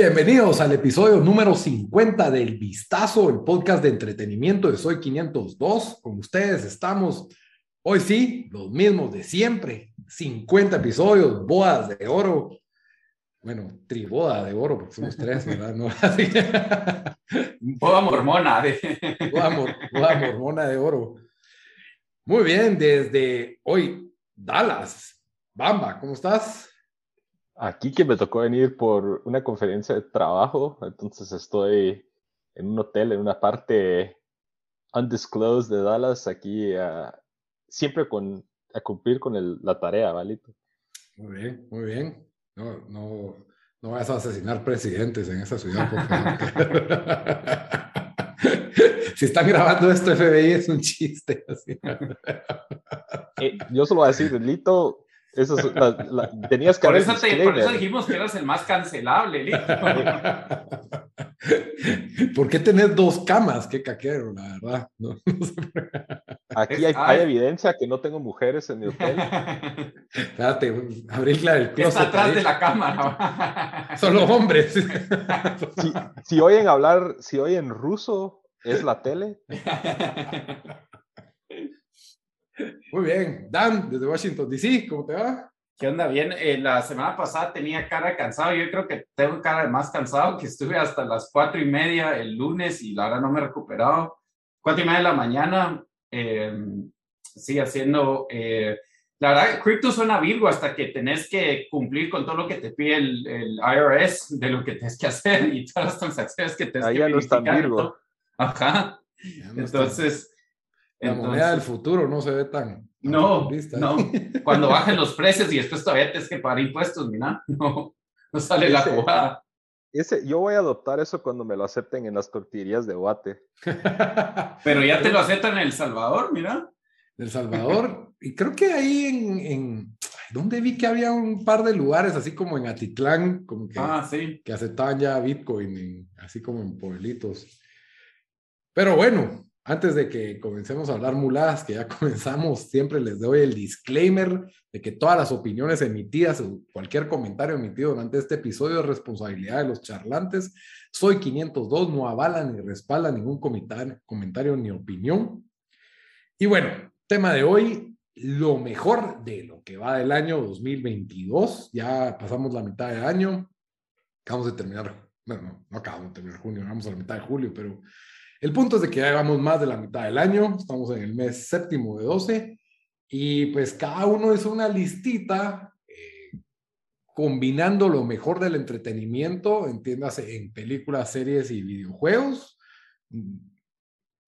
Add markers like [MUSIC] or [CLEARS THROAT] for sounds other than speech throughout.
Bienvenidos al episodio número 50 del Vistazo, el podcast de entretenimiento de Soy 502. Con ustedes estamos hoy sí, los mismos de siempre. 50 episodios, bodas de oro. Bueno, triboda de oro, porque somos tres, ¿verdad? ¿No? [LAUGHS] Boda mormona. De... Boda, mor boda mormona de oro. Muy bien, desde hoy, Dallas. Bamba, ¿cómo estás? Aquí que me tocó venir por una conferencia de trabajo, entonces estoy en un hotel, en una parte undisclosed de Dallas, aquí uh, siempre con, a cumplir con el, la tarea, ¿valito? Muy bien, muy bien. No, no, no vas a asesinar presidentes en esa ciudad, por favor. [LAUGHS] si están grabando esto, FBI es un chiste. Así. Eh, yo solo voy a decir, Lito, eso es, la, la, tenías que por eso, te, por eso dijimos que eras el más cancelable, Lito. [LAUGHS] ¿Por qué tenés dos camas? Qué caquero, la verdad. No, no sé. Aquí hay, hay, evidencia que no tengo mujeres en mi hotel. Espérate, abrirla el closet. Está atrás ahí. de la cámara. Solo hombres. Si, si, oyen hablar, si oyen ruso, ¿es la tele? [LAUGHS] Muy bien. Dan, desde Washington DC, ¿cómo te va? ¿Qué onda? Bien, eh, la semana pasada tenía cara cansado. Yo creo que tengo cara de más cansado, que estuve hasta las cuatro y media el lunes y la verdad no me he recuperado. Cuatro y media de la mañana, eh, sí, haciendo. Eh, la verdad, cripto suena virgo hasta que tenés que cumplir con todo lo que te pide el, el IRS de lo que tienes que hacer y todas las transacciones que tienes Ahí que ya no está virgo. Ajá. no Entonces. La entonces, moneda del futuro no se ve tan. No, tan no. [LAUGHS] Cuando bajen los precios y después todavía tienes que pagar impuestos, mira, no, no sale la jugada. Ese, yo voy a adoptar eso cuando me lo acepten en las tortillerías de Guate. [LAUGHS] Pero ya te lo aceptan en El Salvador, mira. El Salvador, [LAUGHS] y creo que ahí en, en ay, ¿dónde vi que había un par de lugares, así como en Atitlán, como que, Ah, sí. que aceptaban ya Bitcoin, en- así como en pueblitos. Pero bueno, antes de que comencemos a hablar muladas, que ya [LAUGHS] comenzamos, siempre les doy el disclaimer de que todas las opiniones emitidas cualquier comentario emitido durante este episodio es responsabilidad de los charlantes. Soy 502, no avala ni respalda ningún comentario, comentario ni opinión. Y bueno, tema de hoy, lo mejor de lo que va del año 2022. Ya pasamos la mitad del año. Acabamos de terminar, bueno, no, no acabamos de terminar junio, vamos a la mitad de julio, pero el punto es de que ya llevamos más de la mitad del año. Estamos en el mes séptimo de 12 y pues cada uno hizo una listita eh, combinando lo mejor del entretenimiento, entiéndase, en películas, series y videojuegos. Mm,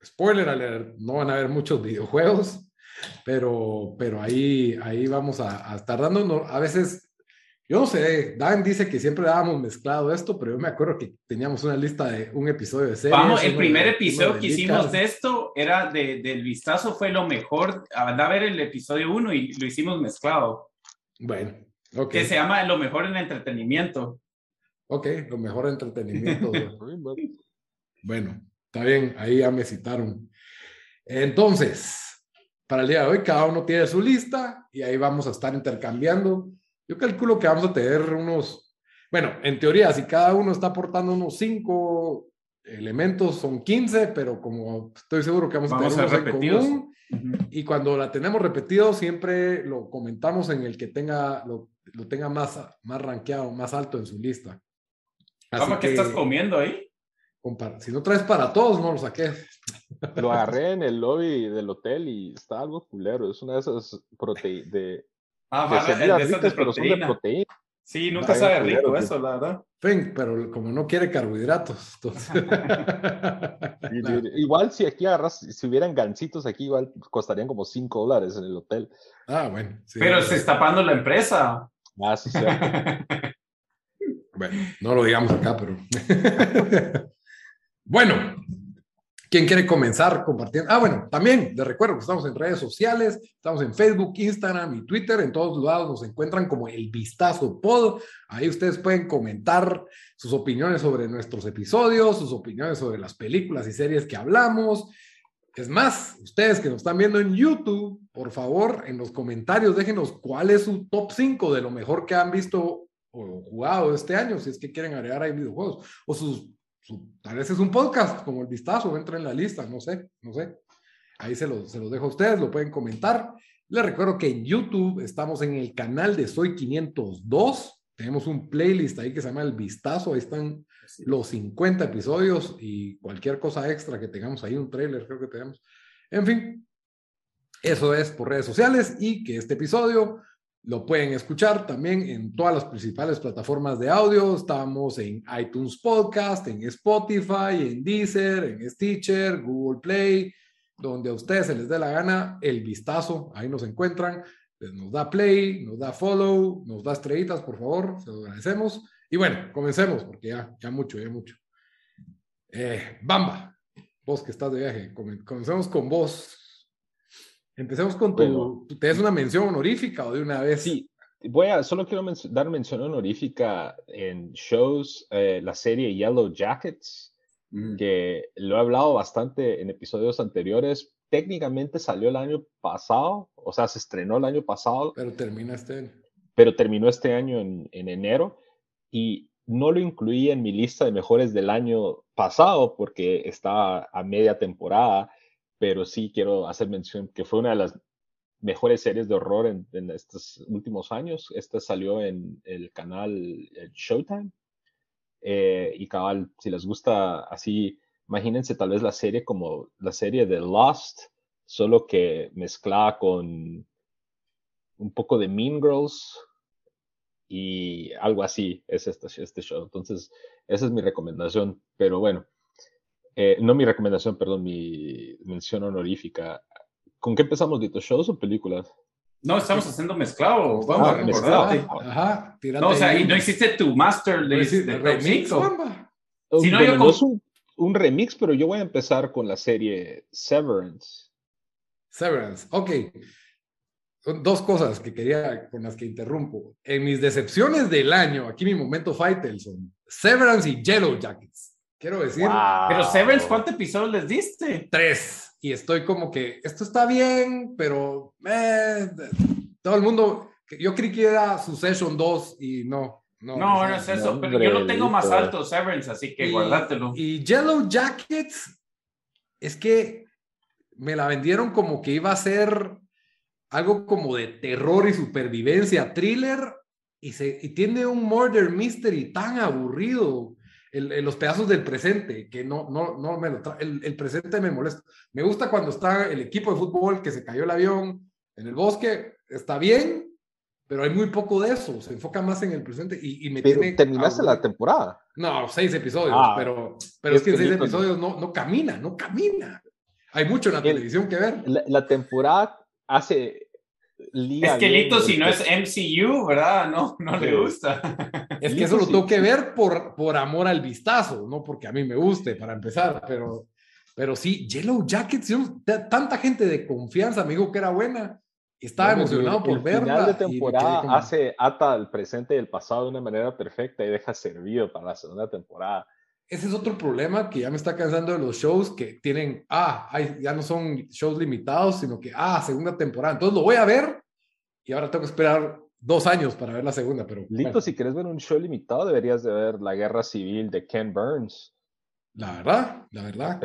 Spoiler alert, no van a haber muchos videojuegos, pero, pero ahí, ahí vamos a, a estar dando, no, a veces, yo no sé, Dan dice que siempre dábamos mezclado esto, pero yo me acuerdo que teníamos una lista de un episodio de series. Vamos, el primer de- episodio que hicimos de esto era de, del vistazo, fue lo mejor. Anda a ver el episodio 1 y lo hicimos mezclado, Bueno, ok. que se llama Lo mejor en entretenimiento. Ok, lo mejor entretenimiento. [LAUGHS] bueno, está bien, ahí ya me citaron. Entonces, para el día de hoy, cada uno tiene su lista y ahí vamos a estar intercambiando. Yo calculo que vamos a tener unos, bueno, en teoría, si cada uno está aportando unos cinco elementos, son 15, pero como estoy seguro que vamos a tener a unos en común, y cuando la tenemos repetido, siempre lo comentamos en el que tenga, lo, lo tenga más, más rankeado, más alto en su lista. Así ¿Cómo que estás comiendo ahí? Si no traes para todos, no lo saqué. Lo agarré en el lobby del hotel y está algo culero. Es una de esas proteínas de, Ah, de semitas de de ricas, pero son de proteína. Sí, nunca sabe rico eso, la verdad. pero como no quiere carbohidratos. [LAUGHS] [LAUGHS] igual si aquí agarras, si hubieran gancitos aquí, igual costarían como 5 dólares en el hotel. Ah, bueno. pero se está pagando la empresa. Ah, sí, sí. [LAUGHS] bueno, no lo digamos acá, pero. bueno, ¿Quién quiere comenzar compartiendo? Ah, bueno, también les recuerdo que estamos en redes sociales, estamos en Facebook, Instagram y Twitter. En todos lados nos encuentran como el Vistazo Pod. Ahí ustedes pueden comentar sus opiniones sobre nuestros episodios, sus opiniones sobre las películas y series que hablamos. Es más, ustedes que nos están viendo en YouTube, por favor, en los comentarios déjenos cuál es su top 5 de lo mejor que han visto o jugado este año, si es que quieren agregar ahí videojuegos, o sus tal vez es un podcast como el vistazo, entra en la lista, no sé, no sé. Ahí se los, se los dejo a ustedes, lo pueden comentar. Les recuerdo que en YouTube estamos en el canal de Soy 502. Tenemos un playlist ahí que se llama El Vistazo. Ahí están los 50 episodios y cualquier cosa extra que tengamos ahí, un trailer creo que tenemos. En fin, eso es por redes sociales y que este episodio lo pueden escuchar también en todas las principales plataformas de audio. Estamos en iTunes Podcast, en Spotify, en Deezer, en Stitcher, Google Play, donde a ustedes se les dé la gana, el vistazo, ahí nos encuentran. nos da play, nos da follow, nos da estrellitas, por favor, se lo agradecemos. Y bueno, comencemos, porque ya, ya mucho, ya mucho. Eh, Bamba, vos que estás de viaje, comencemos con vos. Empecemos con tu. ¿Te das una mención honorífica o de una vez? Sí, voy a. Solo quiero dar mención honorífica en shows, eh, la serie Yellow Jackets, mm. que lo he hablado bastante en episodios anteriores. Técnicamente salió el año pasado, o sea, se estrenó el año pasado. Pero termina este año. Pero terminó este año en, en enero y no lo incluí en mi lista de mejores del año pasado porque estaba a media temporada pero sí quiero hacer mención que fue una de las mejores series de horror en, estos últimos años. Esta salió en el canal Showtime. Eh, y cabal, si les gusta así, imagínense tal vez la serie como la serie de Lost, solo que mezclada con un poco de Mean Girls y algo así es este, este show. Entonces, esa es mi recomendación. Pero bueno, eh, no mi recomendación, perdón, mi mención honorífica. ¿Con qué empezamos, Dito? ¿Shows o películas? No, estamos haciendo mezclado. Vamos, ah, mezclado. Ajá, no, o sea, y no existe tu master list de remix. Oh, si no, yo no es un, un, remix, pero yo voy a empezar con la serie Severance. Severance, ok. Son dos cosas que quería, con las que interrumpo. En mis decepciones del año, aquí mi momento Faitelson, Severance y Yellow Jackets. Quiero decir. Pero Severance, ¿cuántos episodios les diste? Tres. Y estoy como que esto está bien, pero eh, todo el mundo. Yo creí que era Succession 2 y no. No, no, no es eso. pero yo lo tengo más alto, Severance, así que guardátelo. Y Yellow Jackets, es que me la vendieron como que iba a ser algo como de terror y supervivencia, thriller, y, se, y tiene un murder mystery tan aburrido el, los pedazos del presente, que no, no, no me lo el, el, presente me molesta. Me gusta cuando está el equipo de fútbol que se cayó el avión en el bosque, está bien, pero hay muy poco de eso, se enfoca más en el presente y, y me tiene... ¿Terminaste la temporada? No, seis episodios, ah, pero, pero es que en seis episodios no, no camina, no camina. Hay mucho en la televisión que ver. la temporada hace es que Lito, si no es MCU, ¿verdad? No, no le gusta. [LAUGHS] Es que eso lo tengo que ver por, por amor al vistazo, no porque a mí me guste, para empezar, pero, pero sí, Yellow Jackets, tanta gente de confianza me dijo que era buena. Estaba emocionado por verla. final de temporada hace, ata el presente y el pasado de una manera perfecta y deja servido para la segunda temporada. Ese es otro problema que ya me está cansando de los shows que tienen, ah, ya no son shows limitados, sino que, ah, segunda temporada. Entonces lo voy a ver y ahora tengo que esperar dos años para ver la segunda. Pero, Lito, si quieres ver un show limitado, deberías de ver La Guerra Civil de Ken Burns. La verdad, la verdad.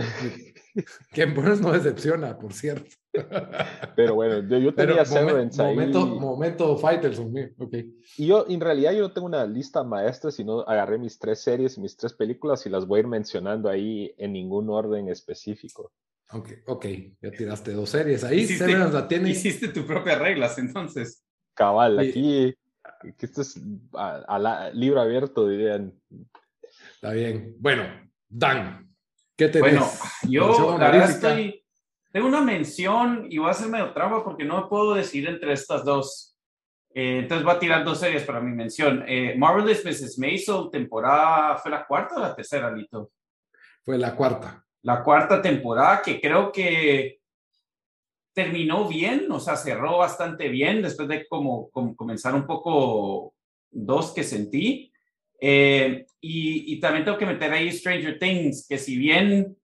Ken Burns no decepciona, por cierto. Pero bueno, yo, tenía Severance ahí. Momento, momento ok. Y yo, en realidad, yo no tengo una lista maestra, sino agarré mis tres series y mis tres películas y las voy a ir mencionando ahí en ningún orden específico. Ok, ok, ya tiraste dos series ahí. Hiciste, la tiene. Hiciste tus propias reglas, entonces. Cabal, aquí que esto es a, libro abierto, dirían. Está bien. Bueno, Dan, ¿qué te Bueno, yo la verdad estoy, tengo una mención y voy a hacer medio trampa porque no puedo decidir entre estas dos. Eh, entonces voy a tirar dos series para mi mención. Eh, Marvelous Mrs. Maisel, temporada, ¿fue la cuarta o la tercera, Lito? Fue la cuarta. La cuarta temporada que creo que terminó bien, o sea, cerró bastante bien después de como, comenzar un poco dos que sentí. Eh, y, también tengo que meter ahí Stranger Things, que si bien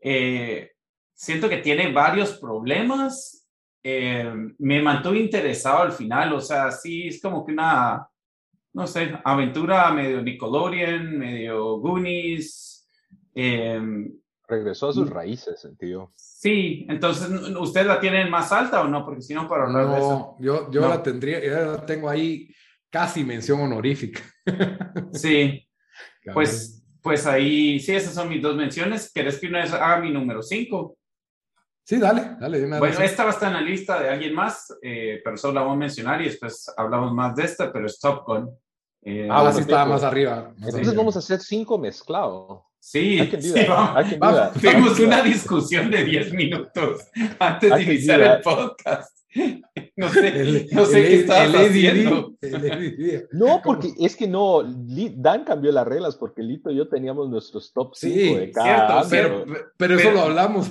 eh, siento que tiene varios problemas, eh, me mantuvo interesado al final, o sea, sí, es como que una, no sé, aventura medio Nickelodeon, medio Goonies. Regresó a sus raíces, sentido. Sí, entonces, ¿ustedes la tienen más alta o no? Porque si no, para hablar de eso. Yo, yo la tendría, ya la tengo ahí casi mención honorífica. Sí, [LAUGHS] pues, pues ahí, sí, esas son mis dos menciones. ¿Querés que una vez haga mi número 5? Sí, dale, dale. bueno, esta va a estar en la lista de alguien más, eh, pero solo la voy a mencionar y después hablamos más de esta, pero es Top Gun. Eh, ah, sí estaba más arriba. Entonces vamos a hacer cinco mezclados. Sí, sí vamos, tuvimos una discusión de 10 minutos antes de iniciar el podcast. [LAUGHS] No sé, no sé qué estabas haciendo. [LAUGHS] no, porque es que no, Dan cambió las reglas porque Lito y yo teníamos nuestros top 5 sí, de cada cierto, pero, eso lo hablamos.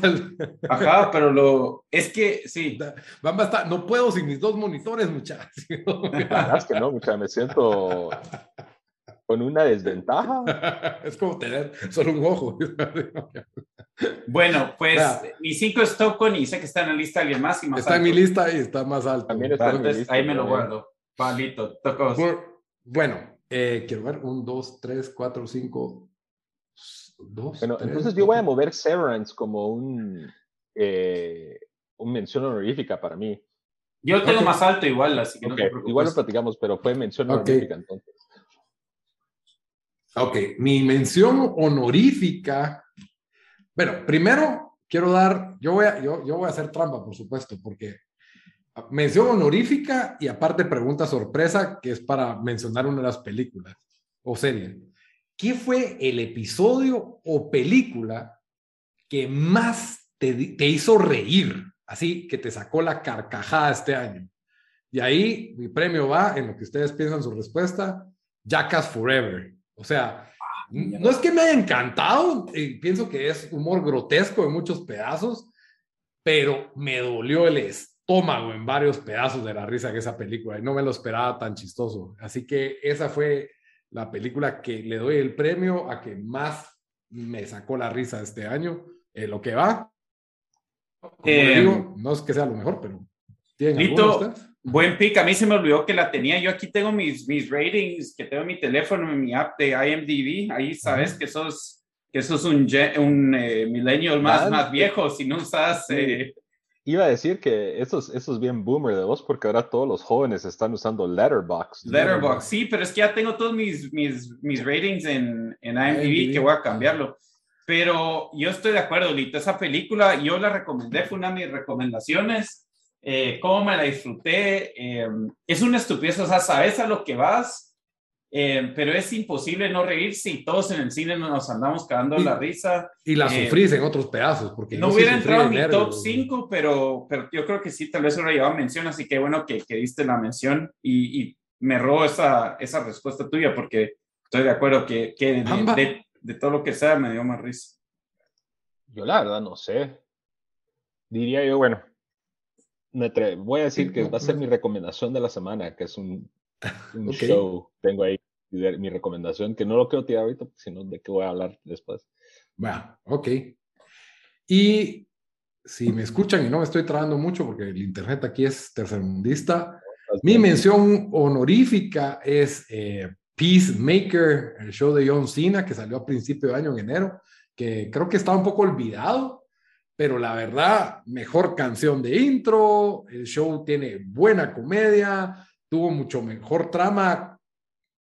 Ajá, pero lo, es que sí. Van no puedo sin mis dos monitores, muchachos. es que no, muchachos, me siento con una desventaja. [LAUGHS] es como tener solo un ojo. [LAUGHS] bueno, pues mi 5 es Tocon y sé que está en la lista alguien más y más Está en mi lista y está más alto. También está en mi lista, ahí me lo guardo. Palito, tocos. Bueno, eh, quiero ver, 1, 2, 3, 4, 5, 2. Bueno, entonces yo voy a mover Severance como un, eh, un mención honorífica para mí. Yo lo tengo más alto igual, así que no te preocupes. Igual lo platicamos, pero fue mención honorífica entonces. Ok, mi mención honorífica. Bueno, primero quiero dar, yo voy a, yo, yo voy a hacer trampa, por supuesto, porque mención honorífica y aparte pregunta sorpresa, que es para mencionar una de las películas o series. ¿Qué fue el episodio o película que más te, te hizo reír? Así que te sacó la carcajada este año. Y ahí mi premio va en lo que ustedes piensan su respuesta, Jackass Forever. O sea, ah, no es que me haya encantado, y pienso que es humor grotesco en muchos pedazos, pero me dolió el estómago en varios pedazos de la risa que esa película y no me lo esperaba tan chistoso. Así que esa fue la película que le doy el premio a que más me sacó la risa este año, eh, lo que va. Eh, no es que sea lo mejor, pero ¿tienen Buen pick, a mí se me olvidó que la tenía. Yo aquí tengo mis, mis ratings, que tengo mi teléfono, mi app de IMDb. Ahí sabes que sos, que sos un, un eh, millennial más, más viejo, si no usas... Eh, Iba a decir que eso es, eso es bien boomer de vos, porque ahora todos los jóvenes están usando Letterboxd. Letterboxd, sí, pero es que ya tengo todos mis, mis, mis ratings en, en IMDb, que voy a cambiarlo. Pero yo estoy de acuerdo, Lito. Esa película yo la recomendé, fue una de mis recomendaciones eh, cómo me la disfruté. Eh, es una estupidez, o sea, sabes a lo que vas, eh, pero es imposible no reír si todos en el cine nos andamos cagando la risa. Y la sufrís en otros pedazos, porque no hubiera entrado en mi top 5, pero, pero yo creo que sí, tal vez hubiera llevado mención, así que bueno que, que diste la mención y, me robo esa, esa respuesta tuya, porque estoy de acuerdo que, que de, de todo lo que sea me dio más risa. Yo la verdad no sé. Diría yo, bueno, voy a decir que va a ser mi recomendación de la semana, que es un, show. Tengo ahí mi recomendación, que no lo quiero tirar ahorita, sino de qué voy a hablar después. Bueno, ok. Y si me escuchan y no me estoy trabando mucho porque el internet aquí es tercermundista, mi mención honorífica es eh, Peacemaker, el show de John Cena que salió a principio de año en enero, que creo que estaba un poco olvidado, pero la verdad, mejor canción de intro, el show tiene buena comedia, tuvo mucho mejor trama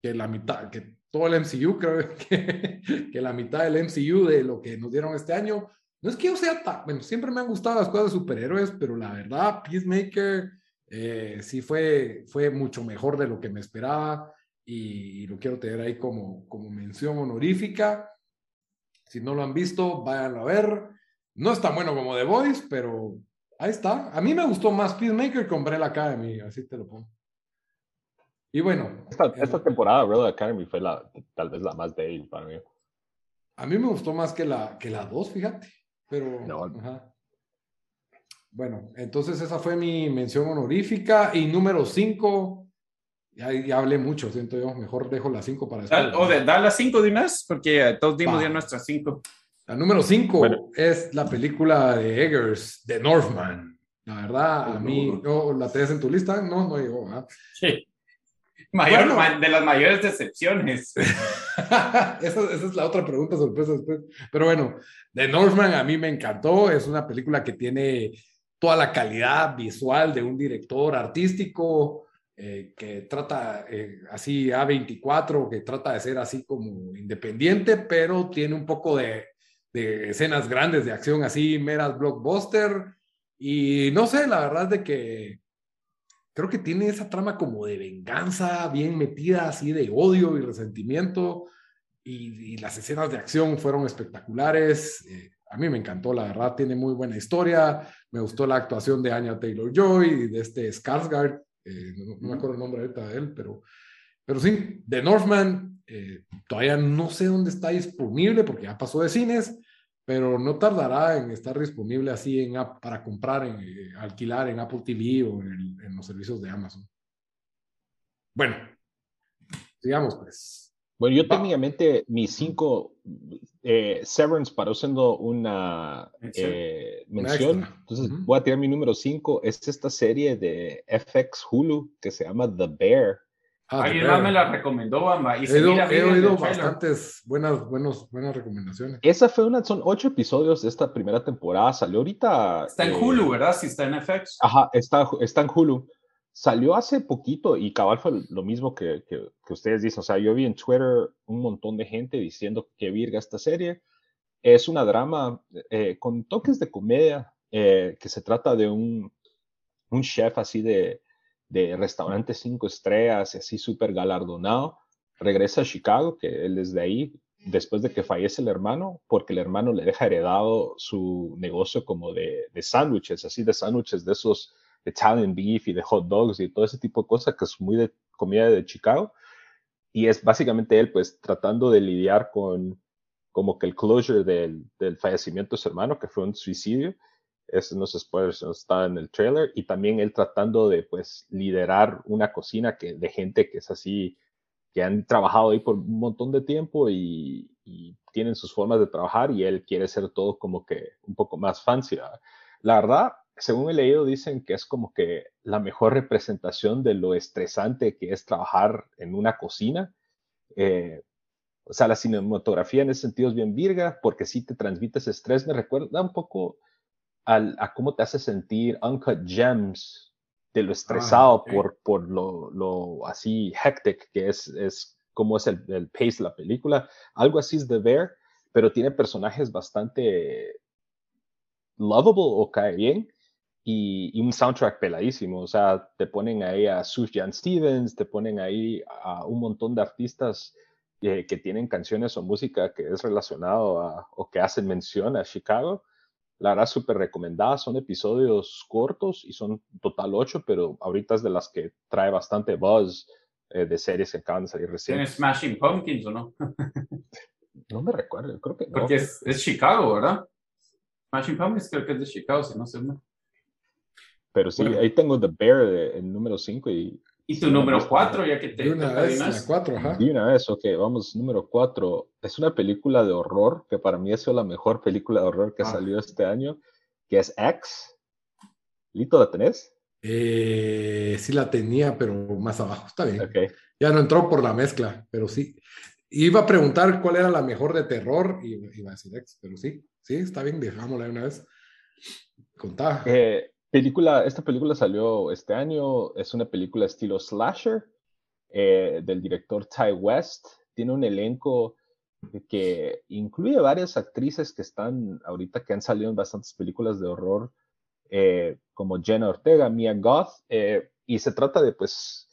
que la mitad, que todo el MCU, [LAUGHS] creo que, que la mitad del MCU de lo que nos dieron este año. No es que yo sea tan, bueno, siempre me han gustado las cosas de superhéroes, pero la verdad, Peacemaker Eh, sí fue, fue mucho mejor de lo que me esperaba y, lo quiero tener ahí como, como mención honorífica. Si no lo han visto, váyanlo a ver. No es tan bueno como The Voice, pero ahí está. A mí me gustó más Peacemaker que Umbrella Academy, así te lo pongo. Y bueno. Esta, esta temporada, Umbrella Academy fue la, tal vez la más débil para mí. A mí me gustó más que la, que la 2, fíjate. Pero. Bueno, entonces esa fue mi mención honorífica. Y número 5, ya, hablé mucho, siento yo. Mejor dejo la 5 para después. O de, da la 5 de una porque todos dimos ya nuestras 5. La número 5 es la película de Eggers, The Northman. La verdad, a mí, no, ¿la tenés en tu lista? No, no llegó. Sí. Mayor, de las mayores decepciones. [LAUGHS] esa, esa, es la otra pregunta sorpresa después. Pero bueno, The Northman a mí me encantó. Es una película que tiene toda la calidad visual de un director artístico eh, que trata eh, así A24, que trata de ser así como independiente, pero tiene un poco de, de escenas grandes de acción así, meras blockbuster. Y no sé, la verdad es de que creo que tiene esa trama como de venganza bien metida, así de odio y resentimiento. Y, las escenas de acción fueron espectaculares. Eh, a mí me encantó, la verdad, tiene muy buena historia. Me gustó la actuación de Anya Taylor Joy y de este Skarsgård. Eh, no, me acuerdo el nombre ahorita de él, pero, pero sí, The Northman, eh, todavía no sé dónde está disponible porque ya pasó de cines, pero no tardará en estar disponible así en para comprar, en, eh, alquilar en Apple TV o en, los servicios de Amazon. Bueno, sigamos pues. Bueno, yo técnicamente mis cinco eh, Severance paró siendo una eh, mención. Entonces voy a tirar mi número cinco. Es esta serie de FX Hulu que se llama The Bear. Ah, Alguien me la recomendó, Bamba. Y he, oído bastantes buenas, buenas recomendaciones. Esa fue una, son ocho episodios de esta primera temporada. Salió ahorita. Está en eh, Hulu, ¿verdad? Si está en FX. Ajá, está, está en Hulu. Salió hace poquito y cabal fue lo mismo que, que, ustedes dicen. O sea, yo vi en Twitter un montón de gente diciendo que virga esta serie. Es una drama eh, con toques de comedia eh, que se trata de un, un chef así de de restaurante cinco estrellas y así súper galardonado, regresa a Chicago, que él es de ahí, después de que fallece el hermano, porque el hermano le deja heredado su negocio como de, de sándwiches, así de sándwiches de esos Italian beef y de hot dogs y todo ese tipo de cosas que es muy de comida de Chicago. Y es básicamente él pues tratando de lidiar con como que el closure del, del fallecimiento de su hermano, que fue un suicidio, eso no se spoilers, está en el trailer, y también él tratando de pues liderar una cocina que, de gente que es así, que han trabajado ahí por un montón de tiempo y, tienen sus formas de trabajar y él quiere ser todo como que un poco más fancy. La verdad, según he leído, dicen que es como que la mejor representación de lo estresante que es trabajar en una cocina. Eh, o sea, la cinematografía en ese sentido es bien virga porque sí te transmite ese estrés. Me recuerda un poco a cómo te hace sentir Uncut Gems de lo ah, estresado por, por lo, lo, así hectic que es, es como es el, el, pace de la película. Algo así es de ver, pero tiene personajes bastante lovable o cae bien. Y, un soundtrack peladísimo, o sea, te ponen ahí a Sufjan Stevens, te ponen ahí a un montón de artistas eh, que tienen canciones o música que es relacionado a, o que hacen mención a Chicago la verdad, súper recomendada. Son episodios cortos y son total ocho, pero ahorita es de las que trae bastante buzz eh, de series que acaban de salir recién. ¿Tienes Smashing Pumpkins o no? no me recuerdo, creo que no. Porque es, es, Chicago, ¿verdad? Smashing Pumpkins creo que es de Chicago, si no sé. Pero sí, ahí tengo The Bear, el número 5 y y tu número cuatro, ya que te... De una vez, la cuatro, ajá. De una vez, ok, vamos, número cuatro. Es una película de horror, que para mí ha sido la mejor película de horror que ah. salió este año, que es X. ¿Lito la tenés? Eh, sí la tenía, pero más abajo, está bien. Okay. Ya no entró por la mezcla, pero sí. Iba a preguntar cuál era la mejor de terror y iba a decir X, pero sí, sí, está bien, dejámosla una vez. Contá. Eh, película, esta película salió este año, es una película estilo slasher eh, del director Ty West. Tiene un elenco que incluye varias actrices que están ahorita que han salido en bastantes películas de horror, eh, como Jenna Ortega, Mia Goth. Eh, y se trata de, pues,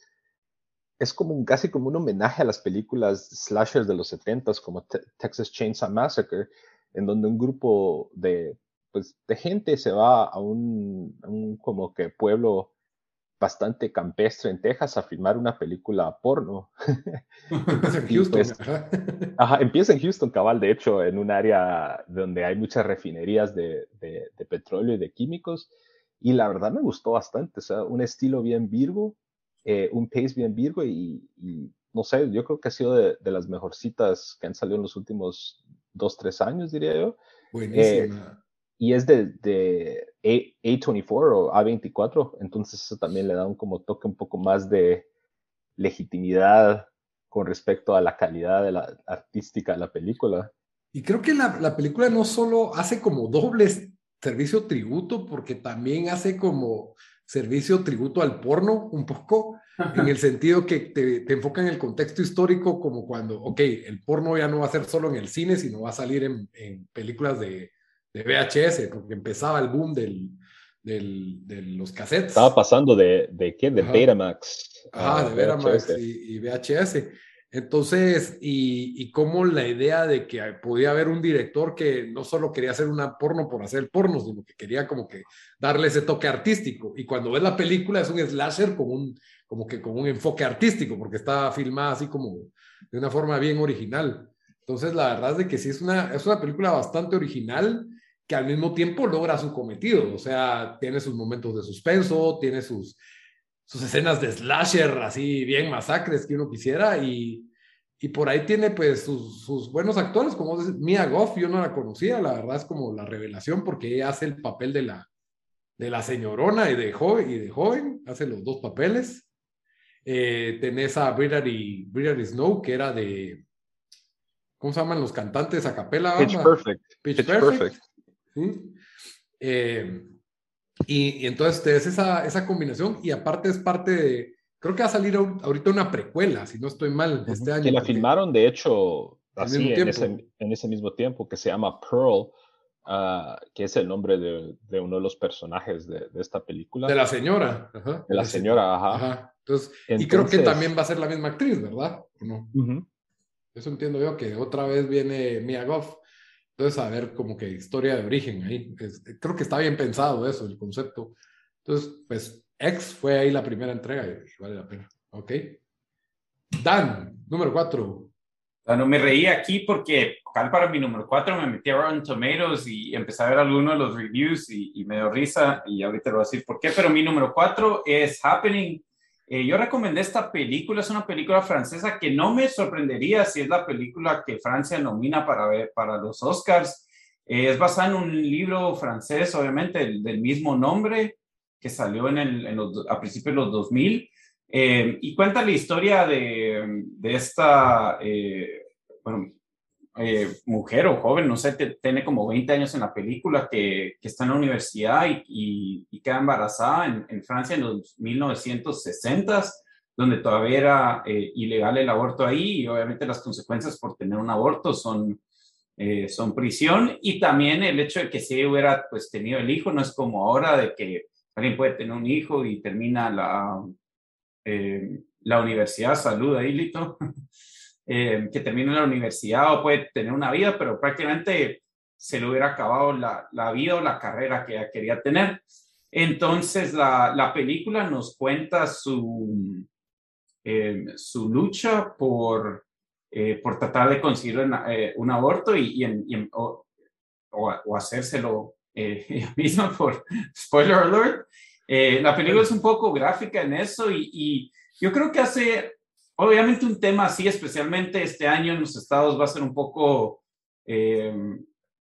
es como un, casi como un homenaje a las películas slashers de los 70s, como Texas Chainsaw Massacre, en donde un grupo de, pues, de gente se va a un, un como que pueblo bastante campestre en Texas a filmar una película porno. [LAUGHS] [LAUGHS] Empieza en Houston. Pues, [LAUGHS] ajá, empieza en Houston, cabal, de hecho, en un área donde hay muchas refinerías de, de, de, petróleo y de químicos. Y la verdad me gustó bastante, o sea, un estilo bien Virgo, eh, un pace bien Virgo y, y, no sé, yo creo que ha sido de, de, las mejorcitas que han salido en los últimos dos, tres años, diría yo. Buenísima. Eh, y es de, de A, 24 o A24, entonces eso también le da un como toque un poco más de legitimidad con respecto a la calidad de la artística de la película. Y creo que la, la película no solo hace como doble servicio tributo, porque también hace como servicio tributo al porno un poco, en el sentido que te, te, enfoca en el contexto histórico como cuando, ok, el porno ya no va a ser solo en el cine, sino va a salir en, en películas de, de VHS, porque empezaba el boom del, del, de los cassettes. Estaba pasando de, de ¿qué? De Ajá. Betamax. Ajá, de Betamax y, y, VHS. Entonces, y, y cómo la idea de que podía haber un director que no solo quería hacer una porno por hacer porno, sino que quería como que darle ese toque artístico. Y cuando ves la película es un slasher con un, como que con un enfoque artístico, porque está filmada así como de una forma bien original. Entonces, la verdad es de que sí es una, es una película bastante original que al mismo tiempo logra su cometido, o sea, tiene sus momentos de suspenso, tiene sus, sus escenas de slasher así bien masacres que uno quisiera y, y por ahí tiene pues sus, sus buenos actores, como Mia Goff, yo no la conocía, la verdad es como la revelación porque ella hace el papel de la, de la señorona y de, joven, y de joven, hace los dos papeles. Eh, tenés a Brittany, Brittany Snow, que era de, ¿cómo se llaman los cantantes a capela? Pitch Perfect. Pitch, Pitch Perfect. Perfect. ¿Sí? Eh, y, y, entonces es esa, esa combinación y aparte es parte de, creo que va a salir ahorita una precuela, si no estoy mal, este año. Que la filmaron, de hecho, así en ese, en ese, mismo tiempo, que se llama Pearl, uh, que es el nombre de, de, uno de los personajes de, de esta película. De la señora. Ajá. De la señora, ajá. ajá. Entonces, Entonces, y creo que también va a ser la misma actriz, ¿verdad? no? Uh -huh. Eso entiendo yo, que otra vez viene Mia Goff. Entonces, a ver, como que historia de origen ahí. Creo que está bien pensado eso, el concepto. Entonces, pues, X fue ahí la primera entrega y vale la pena. Ok. Dan, número cuatro. Bueno, me reí aquí porque para mi número cuatro me metí a Rotten Tomatoes y empecé a ver algunos de los reviews y, me dio risa y ahorita lo voy a decir por qué, pero mi número cuatro es Happening. Eh, yo recomendé esta película, es una película francesa que no me sorprendería si es la película que Francia nomina para, ver, para los Oscars. Eh, es basada en un libro francés, obviamente, del, del mismo nombre, que salió en el, en los, a principios de los 2000. Eh, y cuenta la historia de, de esta eh, bueno, eh, mujer o joven, no sé, te, tiene como 20 años en la película, que, que está en la universidad y, y, y queda embarazada en, en, Francia en los 1960, donde todavía era eh, ilegal el aborto ahí y obviamente las consecuencias por tener un aborto son, eh, son prisión. Y también el hecho de que si hubiera pues tenido el hijo, no es como ahora de que alguien puede tener un hijo y termina la, eh, la universidad, salud ahí, Lito, [LAUGHS] eh, que termina la universidad o puede tener una vida, pero prácticamente se le hubiera acabado la, la vida o la carrera que ella quería tener. Entonces, la, la película nos cuenta su, eh, su lucha por, eh, por tratar de conseguir una, un aborto y, y, en, y en, o, o, o, hacérselo eh, [LAUGHS] ella misma por spoiler alert. Eh, la película es un poco gráfica en eso y, y, yo creo que hace, obviamente un tema así, especialmente este año en los estados va a ser un poco eh,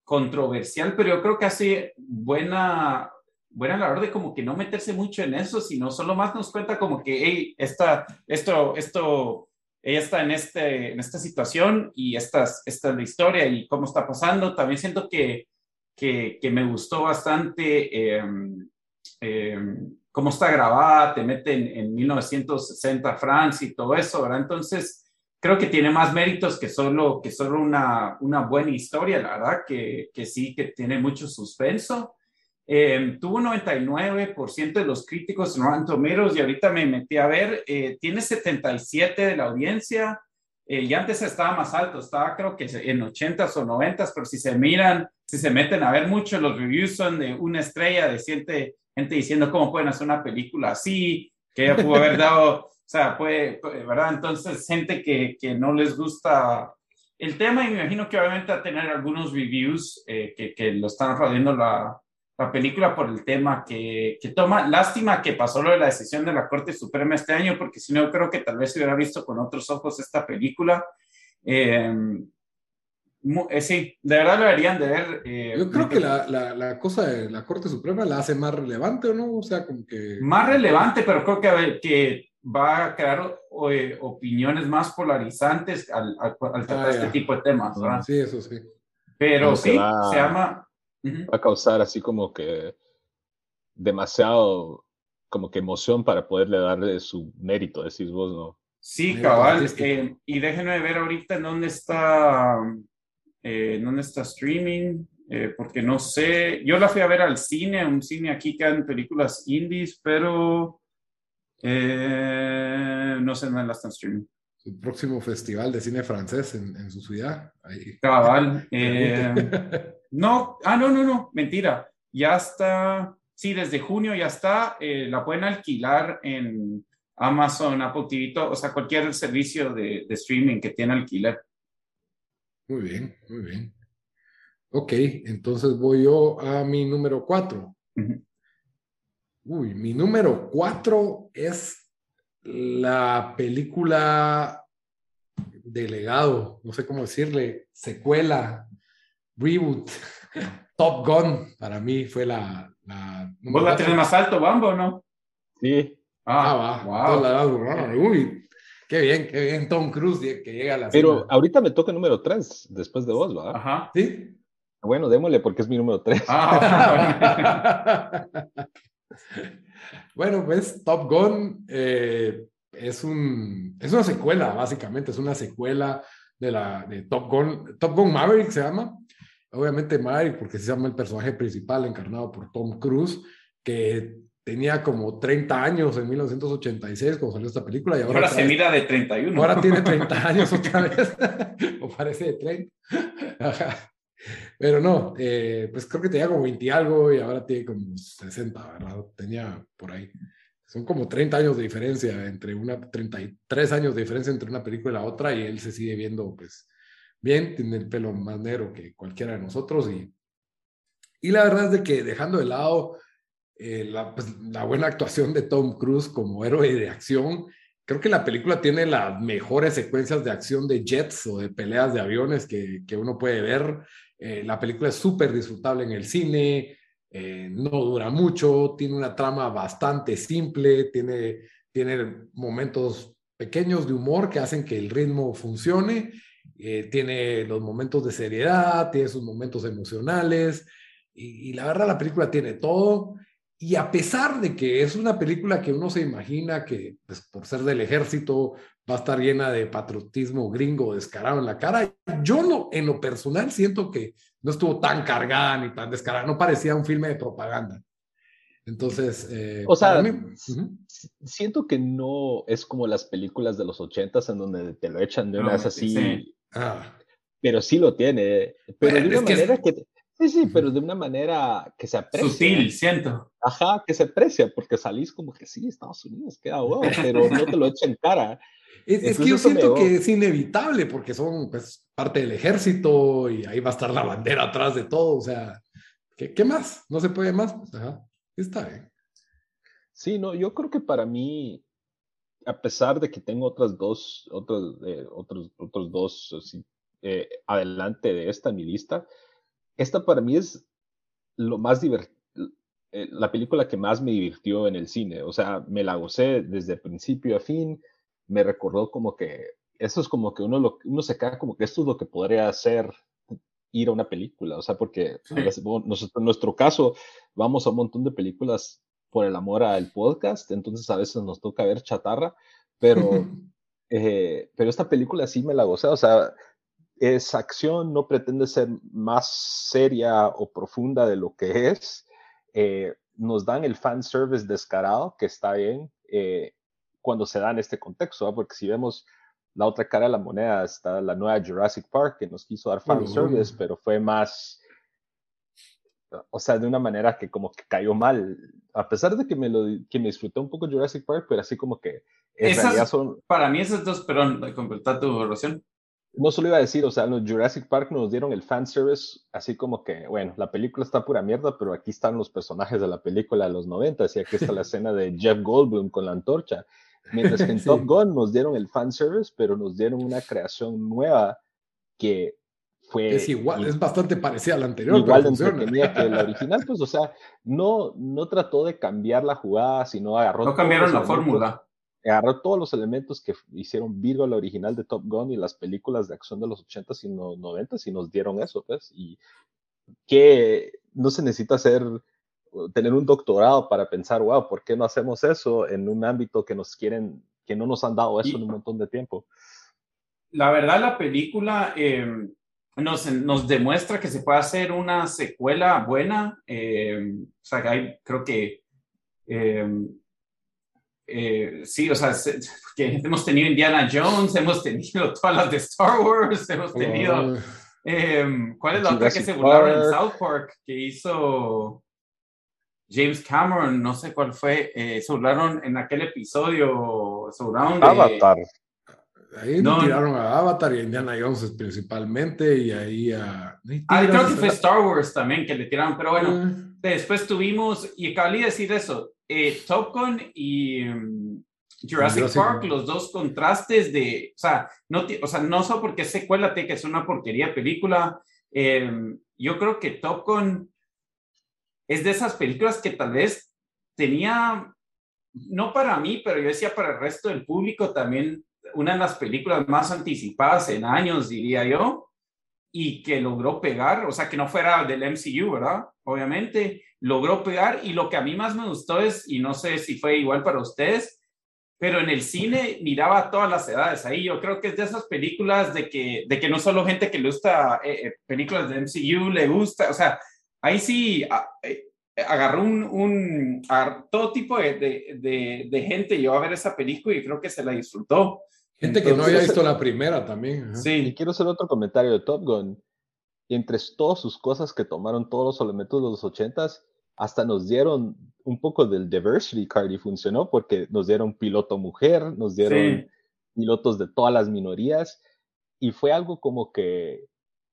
controversial, pero yo creo que hace buena, buena labor de como que no meterse mucho en eso, sino solo más nos cuenta como que, esta, esto, esto, ella está en, este, en esta situación y esta, esta es la historia y cómo está pasando. También siento que, que, me gustó bastante. Eh, eh, cómo está grabada, te mete en, en 1960 Francia y todo eso, ¿verdad? Entonces, creo que tiene más méritos que solo, que solo una, una buena historia, la verdad, que, que sí, que tiene mucho suspenso. Eh, tuvo 99% de los críticos en Rotten Tomatoes y ahorita me metí a ver, eh, tiene 77 de la audiencia eh, y antes estaba más alto, estaba creo que en 80s o 90s, pero si se miran, si se meten a ver mucho, los reviews son de una estrella, de gente, gente diciendo cómo pueden hacer una película así, que ella pudo haber dado, [LAUGHS] o sea, puede, ¿verdad? Entonces, gente que, que no les gusta el tema y me imagino que obviamente va a tener algunos reviews eh, que, que, lo están rodeando la, la película por el tema que, que, toma. Lástima que pasó lo de la decisión de la Corte Suprema este año, porque si no, creo que tal vez se hubiera visto con otros ojos esta película. Eh, sí, de verdad lo deberían de ver. Eh, Yo creo que la, la, la, cosa de la Corte Suprema la hace más relevante, ¿o no? O sea, como que... Más relevante, pero creo que, que va a crear opiniones más polarizantes al, al, al tratar ah, este tipo de temas. ¿verdad? Sí, eso sí. Pero sí, va... se llama va a causar así como que demasiado como que emoción para poderle darle su mérito, decís vos, ¿no? Sí, cabal. Eh, y déjenme ver ahorita en dónde está, eh, dónde está streaming, eh, porque no sé, yo la fui a ver al cine, un cine aquí que hay películas indies, pero eh, no sé dónde la están streaming. Su próximo festival de cine francés en, en su ciudad. Ahí. Cabal. [LAUGHS] Eh, no, ah, no, no, no, mentira. Ya está, sí, desde junio ya está. La pueden alquilar en Amazon, Apple TV, o sea, cualquier servicio de, de, streaming que tiene alquiler. Muy bien, muy bien. Ok, entonces voy yo a mi número cuatro. Uh -huh. Uy, mi número cuatro es la película delegado, no sé cómo decirle, secuela, reboot, [LAUGHS] Top Gun, para mí fue la... la ¿Vos la tienes más alto, Bambo, no? Sí. Ah, ah va. Wow. Uy, qué bien, qué bien Tom Cruise que llega a la Pero cima. ahorita me toca el número 3, después de vos, ¿va? Ajá. ¿Sí? Bueno, démosle porque es mi número 3. Ah, [LAUGHS] bueno, pues Top Gun eh, es, un, es una secuela, básicamente, es una secuela de la de Top Gun, Top Gun Maverick se llama. Obviamente Maverick porque se llama el personaje principal encarnado por Tom Cruise, que tenía como 30 años en 1986 cuando salió esta película. Y ahora, ahora se mira de 31. Ahora tiene [LAUGHS] 30 años otra vez, [LAUGHS] o parece de 30. Pero no, eh, pues creo que tenía como 20 y algo y ahora tiene como 60, ¿verdad? Tenía por ahí. Son como 30 años de diferencia entre una, 33 años de diferencia entre una película y la otra y él se sigue viendo pues bien, tiene el pelo más negro que cualquiera de nosotros y, y la verdad es de que dejando de lado eh, la, pues, la buena actuación de Tom Cruise como héroe de acción, creo que la película tiene las mejores secuencias de acción de jets o de peleas de aviones que, que uno puede ver. Eh, la película es súper disfrutable en el cine, eh, no dura mucho, tiene una trama bastante simple, tiene, tiene momentos pequeños de humor que hacen que el ritmo funcione, tiene los momentos de seriedad, tiene sus momentos emocionales y, y la verdad la película tiene todo. Y a pesar de que es una película que uno se imagina que, pues, por ser del ejército, va a estar llena de patriotismo gringo descarado en la cara, yo no, en lo personal siento que no estuvo tan cargada ni tan descarada, no parecía un filme de propaganda. Entonces, eh, o sea, mí, uh -huh. siento que no es como las películas de los ochentas en donde te lo echan de una vez así, sí. ah. pero sí lo tiene, pero Bueno, de una es que es- manera que, sí, sí, pero de una manera que se aprecia. Sutil, siento. Ajá, que se aprecia, porque salís como que sí, Estados Unidos, queda huevo, pero no te lo [LAUGHS] echa en cara. Es, es, que yo siento que es inevitable porque son pues, parte del ejército y ahí va a estar la bandera atrás de todo. O sea, ¿qué, qué más? ¿No se puede más? Pues, ajá, está bien. Sí, no, yo creo que para mí, a pesar de que tengo otras dos, otros, eh, otros, otros dos así, eh, adelante de esta en mi lista, esta para mí es lo más divertido. Eh, la película que más me divirtió en el cine, o sea, me la gocé desde principio a fin, me recordó como que eso es como que uno, lo, uno se queda como que esto es lo que podría hacer ir a una película, o sea, porque sí. en nuestro caso vamos a un montón de películas por el amor al podcast, entonces a veces nos toca ver chatarra, pero, [LAUGHS] eh, pero esta película sí me la gocé, o sea, esa acción no pretende ser más seria o profunda de lo que es, eh, nos dan el fan service descarado, que está bien eh, cuando se da en este contexto, porque si vemos la otra cara de la moneda, está la nueva Jurassic Park, que nos quiso dar fan service, pero fue más, o sea, de una manera que como que cayó mal, a pesar de que me, lo, que me disfruté un poco Jurassic Park, pero así como que... son... Para mí esas dos, perdón, completar tu oración no solo iba a decir, o sea, los Jurassic Park nos dieron el fanservice, así como que, bueno, la película está pura mierda, pero aquí están los personajes de la película de los 90, y aquí está la [LAUGHS] escena de Jeff Goldblum con la antorcha. Mientras que en [LAUGHS] Top Gun nos dieron el fanservice, pero nos dieron una creación nueva que fue... Es igual, es bastante parecida a la anterior. Igual de entretenida que la [LAUGHS] original, pues, o sea, no, no trató de cambiar la jugada, sino agarró... No cambiaron la fórmula agarró todos los elementos que hicieron Virgo la original de Top Gun y las películas de acción de los 80s y 90s y nos dieron eso, pues, y que no se necesita hacer, tener un doctorado para pensar, wow, ¿por qué no hacemos eso en un ámbito que nos quieren, que no nos han dado eso en un montón de tiempo? La verdad, la película em, nos, nos, demuestra que se puede hacer una secuela buena, em, o sea, creo que em, eh, sí, o sea, que hemos tenido Indiana Jones, hemos tenido todas las de Star Wars, hemos tenido... Em, ¿Cuál es la otra que se burlaron en South Park que hizo James Cameron? No sé cuál fue. Eh, se burlaron en aquel episodio. Se burlaron de... Avatar. Ahí no, tiraron a Avatar y a Indiana Jones principalmente y ahí a... Ah, creo que fue Star Wars también que le tiraron, pero bueno, eh. después tuvimos, y acabé de decir eso, eh, Top Gun y mm, Jurassic, Park, los dos contrastes de, o sea, no, o sea, no solo porque es secuela, que es una porquería película. Em, yo creo que Top Gun es de esas películas que tal vez tenía, no para mí, pero yo decía para el resto del público también una de las películas más anticipadas en años, diría yo, y que logró pegar, o sea, que no fuera del MCU, ¿verdad? Obviamente, logró pegar y lo que a mí más me gustó es, y no sé si fue igual para ustedes, pero en el cine miraba a todas las edades ahí. Yo creo que es de esas películas de que, de que no solo gente que le gusta eh, eh, películas de MCU le gusta, o sea, ahí sí eh, agarró un, un todo tipo de, de, de, gente yo a ver esa película y creo que se la disfrutó. Gente que no había visto la primera también. Sí. Y quiero hacer otro comentario de Top Gun. Y entre todas sus cosas que tomaron todos los elementos de los ochentas, hasta nos dieron un poco del diversity card y funcionó porque nos dieron piloto mujer, nos dieron pilotos de todas las minorías y fue algo como que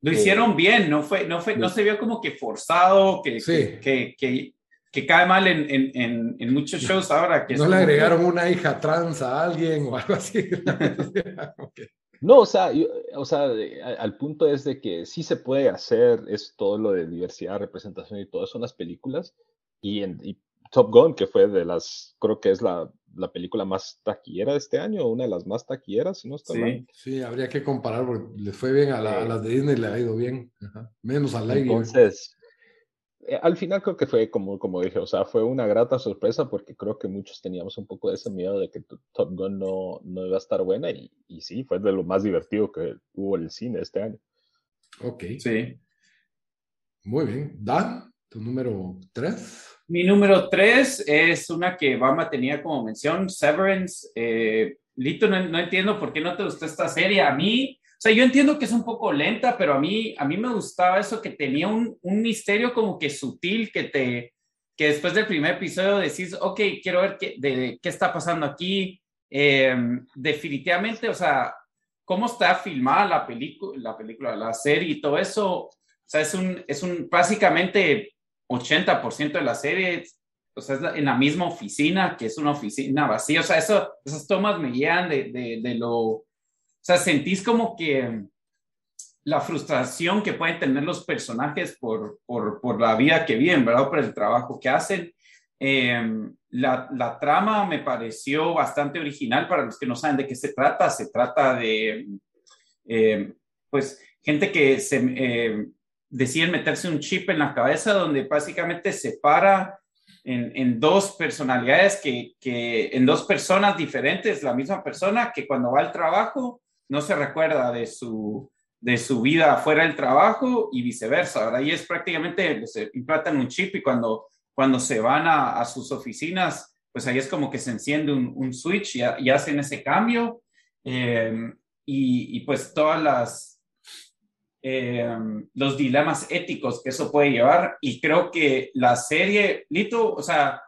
lo hicieron bien, no fue, no fue, no se vio como que forzado, que, que, que, que, cae mal en, en, en, muchos shows ahora. Que no le agregaron una hija trans a alguien o algo así. [LAUGHS] [LAUGHS] No, o sea, o sea, al punto es de que sí se puede hacer es todo lo de diversidad, representación y todo eso en las películas. Y, en, Top Gun, que fue de las, creo que es la, la, película más taquillera de este año, una de las más taquilleras, si no está sí. mal. Sí, habría que comparar, porque le fue bien a, la, a las de Disney, le ha ido bien, menos al aire. Entonces, eh, al final creo que fue como, como dije, o sea, fue una grata sorpresa porque creo que muchos teníamos un poco de ese miedo de que Top Gun no, no iba a estar buena y, y sí, fue de lo más divertido que hubo el cine este año. Ok. Sí. Muy bien. Dan, tu número tres. Mi número tres es una que Bama tenía como mención, Severance. Eh, Lito, no, no, entiendo por qué no te gustó esta serie. A mí, sea, yo entiendo que es un poco lenta, pero a mí, a mí me gustaba eso, que tenía un, un misterio como que sutil, que te que después del primer episodio decís, ok, quiero ver qué, de, qué está pasando aquí. Em, definitivamente, o sea, cómo está filmada la película, la película, la serie y todo eso. O sea, es un, es un básicamente 80% de la serie, o sea, es en la misma oficina, que es una oficina vacía. O sea, eso, esas tomas me guían de, de, de lo, sea, sentís como que la frustración que pueden tener los personajes por, por, por la vida que viven, ¿verdad? Por el trabajo que hacen. Em, la, la, trama me pareció bastante original para los que no saben de qué se trata. Se trata de, eh, pues, gente que se eh, deciden meterse un chip en la cabeza donde básicamente separa en, en dos personalidades que, que, en dos personas diferentes, la misma persona que cuando va al trabajo no se recuerda de su, de su vida fuera del trabajo y viceversa, ¿verdad? Y es prácticamente, se implantan un chip y cuando cuando se van a, a sus oficinas, pues ahí es como que se enciende un, un switch y, y, hacen ese cambio. Eh, y, y, pues todas las, eh, los dilemas éticos que eso puede llevar. Y creo que la serie, Lito, o sea,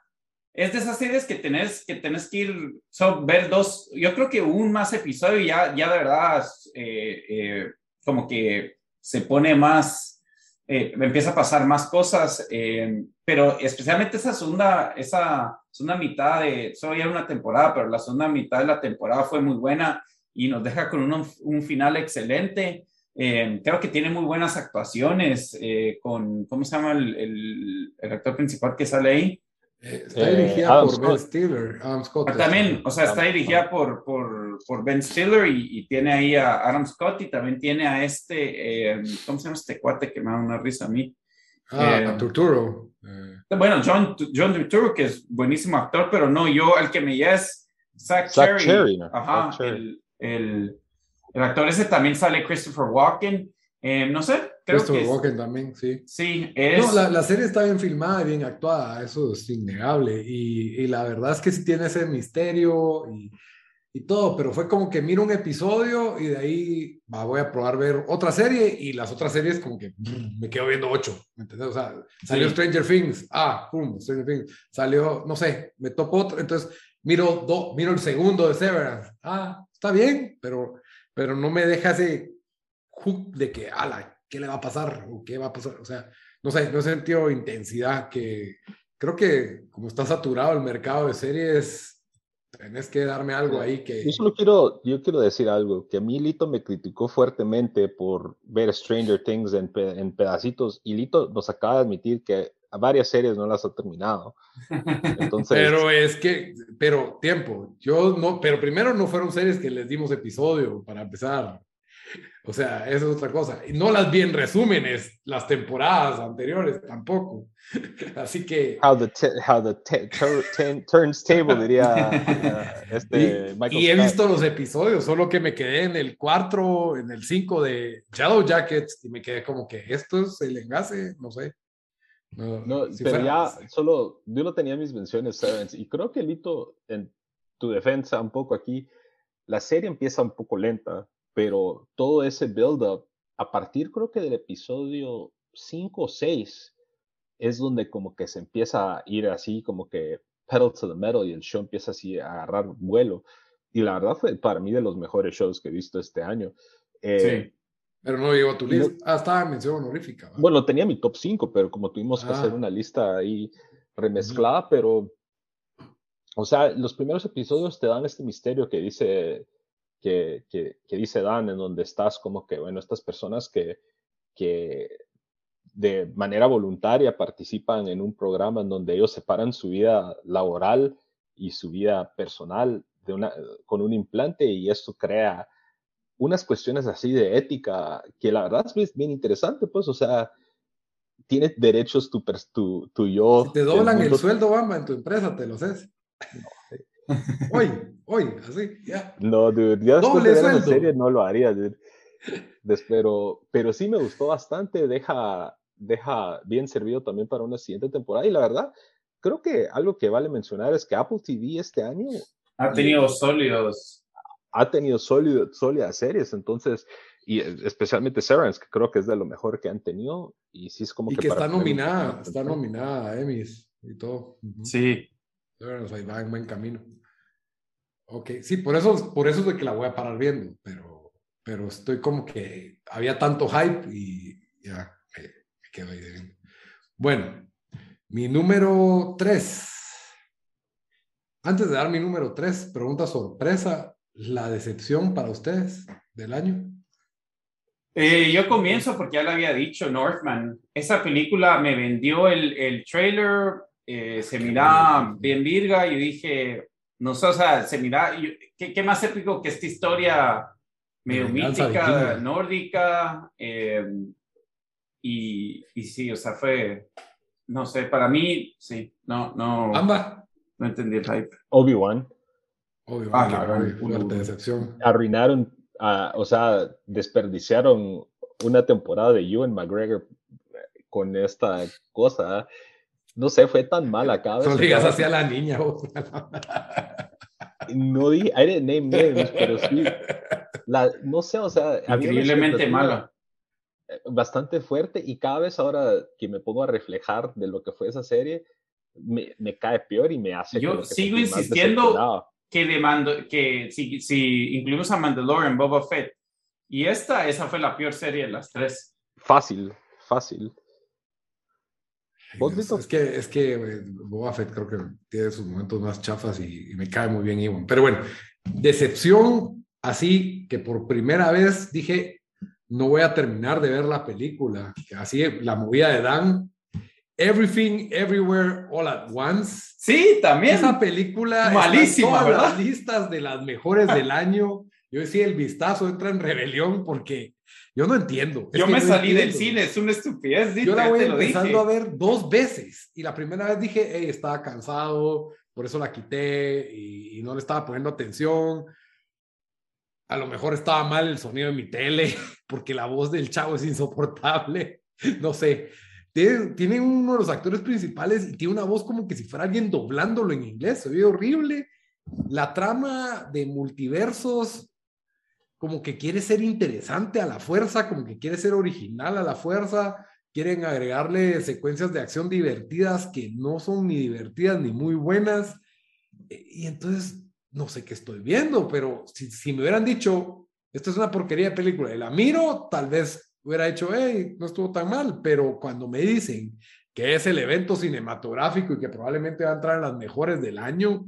es de esas series que tenés que, tenés que ir, so, ver dos, yo creo que un más episodio ya, ya de verdad, eh, eh, como que se pone más, eh, empieza a pasar más cosas, eh, pero especialmente esa segunda, esa segunda mitad de, solo ya una temporada, pero la segunda mitad de la temporada fue muy buena y nos deja con un, final excelente. Creo que tiene muy buenas actuaciones con, ¿cómo se llama el, el, el, actor principal que sale ahí? Eh, está dirigida por Scott. Ben Stiller, Adam Scott. Ah, también, o sea, está dirigida por, por, por Ben Stiller y, y, tiene ahí a Adam Scott y también tiene a este, eh, ¿cómo se llama este cuate que me da una risa a mí? Ah, eh, Turturro. Bueno, John, John Turturro, que es buenísimo actor, pero no, yo, el que me lleva es Zach, Zach Cherry. Cherry ¿no? Ajá, Zach Cherry. el, el, el, actor ese también sale Christopher Walken. Eh, no sé, creo Christopher que Walken también, sí. Sí, es... No, la, la, serie está bien filmada y bien actuada, eso es innegable. Y, y la verdad es que sí tiene ese misterio y, y, todo, pero fue como que miro un episodio y de ahí va, voy a probar ver otra serie y las otras series como que brr, me quedo viendo ocho, ¿me entiendes? O sea, salió sí. Stranger Things, ah, pum, Stranger Things, salió, no sé, me topo otro, entonces miro, do, miro el segundo de Severance, ah, está bien, pero, pero no me deja ese hook de que, ala, ¿qué le va a pasar? ¿O qué va a pasar? O sea, no sé, no he sentido intensidad que creo que como está saturado el mercado de series, tenés que darme algo ahí que... Yo solo quiero, yo quiero decir algo, que a mí Lito me criticó fuertemente por ver Stranger Things en, en pedacitos y Lito nos acaba de admitir que a varias series no las ha terminado. [LAUGHS] Entonces... pero es que, pero tiempo, yo no, pero primero no fueron series que les dimos episodio para empezar. O sea, eso es otra cosa. Y no las vi en resúmenes las temporadas anteriores tampoco. [LAUGHS] Así que. How the, how the turns table, [LAUGHS] diría uh, este y, Michael y he visto los episodios, solo que me quedé en el 4, en el 5 de Shadow Jackets y me quedé como que esto es el enlace, no sé. No, no si pero fuera, ya solo yo no tenía mis menciones, Sevens, y creo que Lito, en tu defensa, un poco aquí, la serie empieza un poco lenta pero todo ese build-up, a partir creo que del episodio 5 o 6, es donde como que se empieza a ir así, como que pedal to the metal y el show empieza así a agarrar vuelo. Y la verdad fue para mí de los mejores shows que he visto este año. Eh, sí, pero no llegó a tu lista. No, ah, estaba en mención honorífica. ¿verdad? Bueno, tenía mi top 5, pero como tuvimos ah. que hacer una lista ahí remezclada, pero, o sea, los primeros episodios te dan este misterio que dice que, que, que, dice Dan, en donde estás como que, bueno, estas personas que, que de manera voluntaria participan en un programa en donde ellos separan su vida laboral y su vida personal de una, con un implante y esto crea unas cuestiones así de ética que la verdad es bien interesante, pues, o sea, tiene derechos tu, tu, tu yo. Si te doblan el sueldo, Bamba, en tu empresa, te lo sé. No, hoy, hoy, así, ya. No, dude, ya después de ver la serie no lo haría, dude. Pero, pero sí me gustó bastante, deja, deja bien servido también para una siguiente temporada. Y la verdad, creo que algo que vale mencionar es que Apple TV este año ha tenido sólidos. Ha tenido sólido, sólidas series, entonces, y especialmente Severance, que creo que es de lo mejor que han tenido. Y sí es como y que. que está nominada, está nominada a Emmys y todo. Uh -huh. Sí. Severance ahí va en buen camino. Ok, sí, por eso, por eso es de que la voy a parar viendo, pero, pero estoy como que había tanto hype y ya me, me quedo ahí viendo. Bueno, mi número tres. Antes de dar mi número tres, pregunta sorpresa, ¿la decepción para ustedes del año? Eh, yo comienzo porque ya lo había dicho, Northman. Esa película me vendió el, el trailer, eh, se miraba bien virga y dije, no sé, o sea, se mira, ¿qué, qué más épico que esta historia medio mítica, nórdica? Eh, y, y sí, o sea, fue, no sé, para mí, sí, no, no. Amba. No entendí el hype. Obi-Wan. Obi-Wan, Ah, claro, fuerte decepción. Arruinaron, o sea, desperdiciaron una temporada de Ewan McGregor con esta cosa. No sé, fue tan mala cada vez. Digas estaba- así a la niña. vos. [LAUGHS] No dije, I didn't name names, pero sí. La, no sé, o sea, Increíblemente mala. Bastante fuerte y cada vez ahora que me pongo a reflejar de lo que fue esa serie, me, me cae peor y me hace. Yo sigo insistiendo. Que, de Mando- que si, si incluimos a Mandalorian, Boba Fett, y esta, esa fue la peor serie de las tres. Fácil, fácil. ¿Vos, Vito? es que, es que Boba Fett creo que tiene sus momentos más chafas y, y me cae muy bien Ewan. Pero bueno, decepción así que por primera vez dije, no voy a terminar de ver la película. Así la movida de Dan, Everything, Everywhere, All at Once. Sí, también. Esa película Malísima, todas ¿verdad? las listas de las mejores del año. Yo decía, el vistazo entra en rebelión porque yo no entiendo. Es Yo me no salí del entiendo. cine, es una estupidez. Yo la voy empezando a ver dos veces y la primera vez dije, hey, estaba cansado, por eso la quité y, y no le estaba poniendo atención. A lo mejor estaba mal el sonido de mi tele [LAUGHS] porque la voz del chavo es insoportable. [LAUGHS] No sé. Tiene, tiene uno de los actores principales y tiene una voz como que si fuera alguien doblándolo en inglés. Se ve horrible. La trama de multiversos como que quiere ser interesante a la fuerza, como que quiere ser original a la fuerza, quieren agregarle secuencias de acción divertidas que no son ni divertidas ni muy buenas. E- Y entonces, no sé qué estoy viendo, pero si, me hubieran dicho, esto es una porquería de película, y la miro, tal vez hubiera dicho, hey, no estuvo tan mal, pero cuando me dicen que es el evento cinematográfico y que probablemente va a entrar en las mejores del año,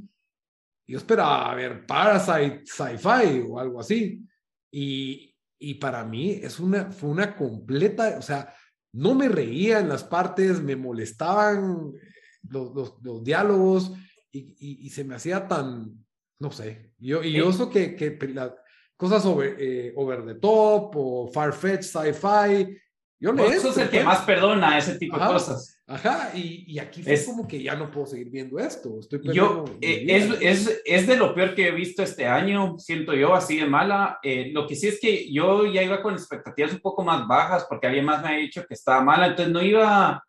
yo esperaba ver Parasite, Sci-Fi o algo así. Y, y para mí es una, fue una completa, o sea, no me reía en las partes, me molestaban los, los, los diálogos y, y, y, se me hacía tan, no sé, yo, y yo eso que, que las cosas over, eh, over the top o far-fetched sci-fi, yo le Vos sos el que más perdona ese tipo Ajá. de cosas. Ajá, y, y aquí fue Es- como que ya no puedo seguir viendo esto. Estoy Yo, eh, es, es, es de lo peor que he visto este año, siento yo, así de mala. Eh, lo que sí es que yo ya iba con expectativas un poco más bajas porque alguien más me ha dicho que estaba mala, entonces no iba,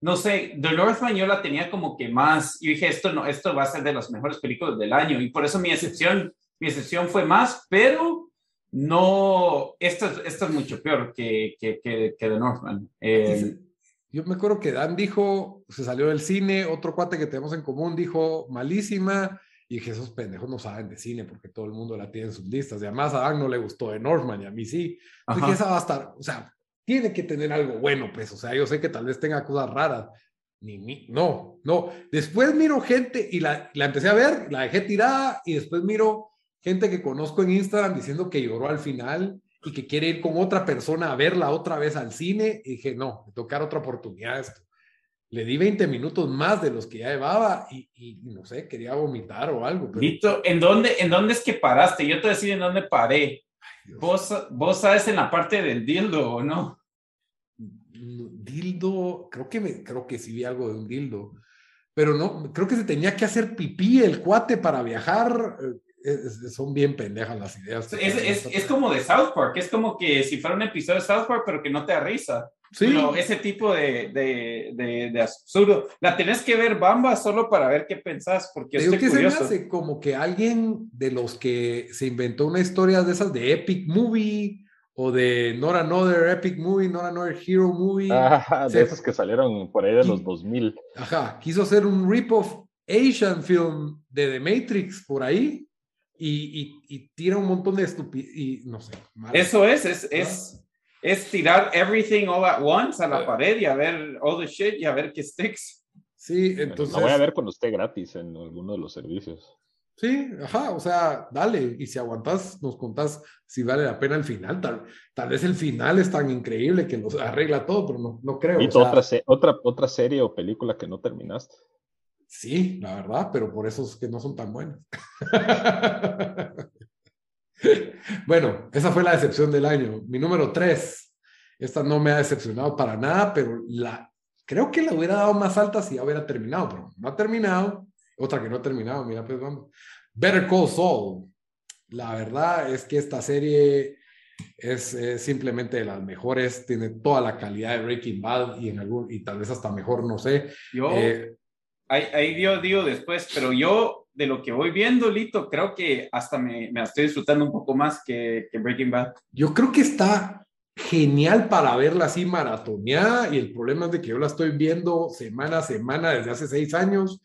no sé, The Northman yo la tenía como que más, yo dije, esto, no, esto va a ser de las mejores películas del año y por eso mi excepción, mi excepción fue más, pero no, esta, es- esta es mucho peor que, que, que, que The Northman. Eh, Yo me acuerdo que Dan dijo, se salió del cine, otro cuate que tenemos en común dijo, malísima, y dije, esos pendejos no saben de cine porque todo el mundo la tiene en sus listas. Y además a Dan no le gustó de Northman y a mí sí. Entonces dije, esa va a estar, o sea, tiene que tener algo bueno, pues. O sea, yo sé que tal vez tenga cosas raras. Ni, ni, no, no. Después miro gente y la, la empecé a ver, la dejé tirada y después miro gente que conozco en Instagram diciendo que lloró al final y que quiere ir con otra persona a verla otra vez al cine. Y dije, no, tocar otra oportunidad a esto. Le di 20 minutos más de los que ya llevaba y, y no sé, quería vomitar o algo. Pero, Vito, ¿en dónde, ¿en dónde es que paraste? Yo te voy a decir en dónde paré. ¿Vos, vos sabes en la parte del dildo o no? dildo, creo que me, creo que sí vi algo de un dildo, pero no, creo que se tenía que hacer pipí el cuate para viajar. Es- son bien pendejas las ideas. Es, es, es como de South Park, es como que si fuera un episodio de South Park, pero que no te da risa. Sí, Pero ese tipo de, de, de, de absurdo. La tenés que ver Bamba solo para ver qué pensás, porque yo estoy que se me curioso. hace como que alguien de los que se inventó una historia de esas de Epic Movie o de Not Another Epic Movie, Not Another Hero Movie. Ah, de Se- esos que salieron por ahí de los 2000. Ajá, quiso hacer un rip-off Asian film de The Matrix por ahí y, y, y tira un montón de estupidez y no sé. mal. Eso es, es, es, es tirar everything all at once a la Ah. pared y a ver all the shit y a ver qué sticks. Sí, Bueno, entonces. la voy a ver cuando esté gratis en alguno de los servicios. Sí, ajá, o sea, dale. Y si aguantas, nos contás si vale la pena el final. Tal, tal vez el final es tan increíble que los arregla todo, pero no, no creo. ¿Y o sea, otra, otra, otra serie o película que no terminaste? Sí, la verdad, pero por eso es que no son tan buenas. [LAUGHS] bueno, esa fue la decepción del año. Mi número tres. Esta no me ha decepcionado para nada, pero la, creo que la hubiera dado más alta si ya hubiera terminado, pero no ha terminado. Otra que no ha terminado, mira, pues vamos. Better Call Saul. La verdad es que esta serie es, simplemente de las mejores, tiene toda la calidad de Breaking Bad y, en algún, y tal vez hasta mejor, no sé. Yo, eh, ahí, ahí digo, digo después, pero yo de lo que voy viendo, Lito, creo que hasta me, me estoy disfrutando un poco más que, que, Breaking Bad. Yo creo que está genial para verla así maratoneada y el problema es de que yo la estoy viendo semana a semana desde hace seis años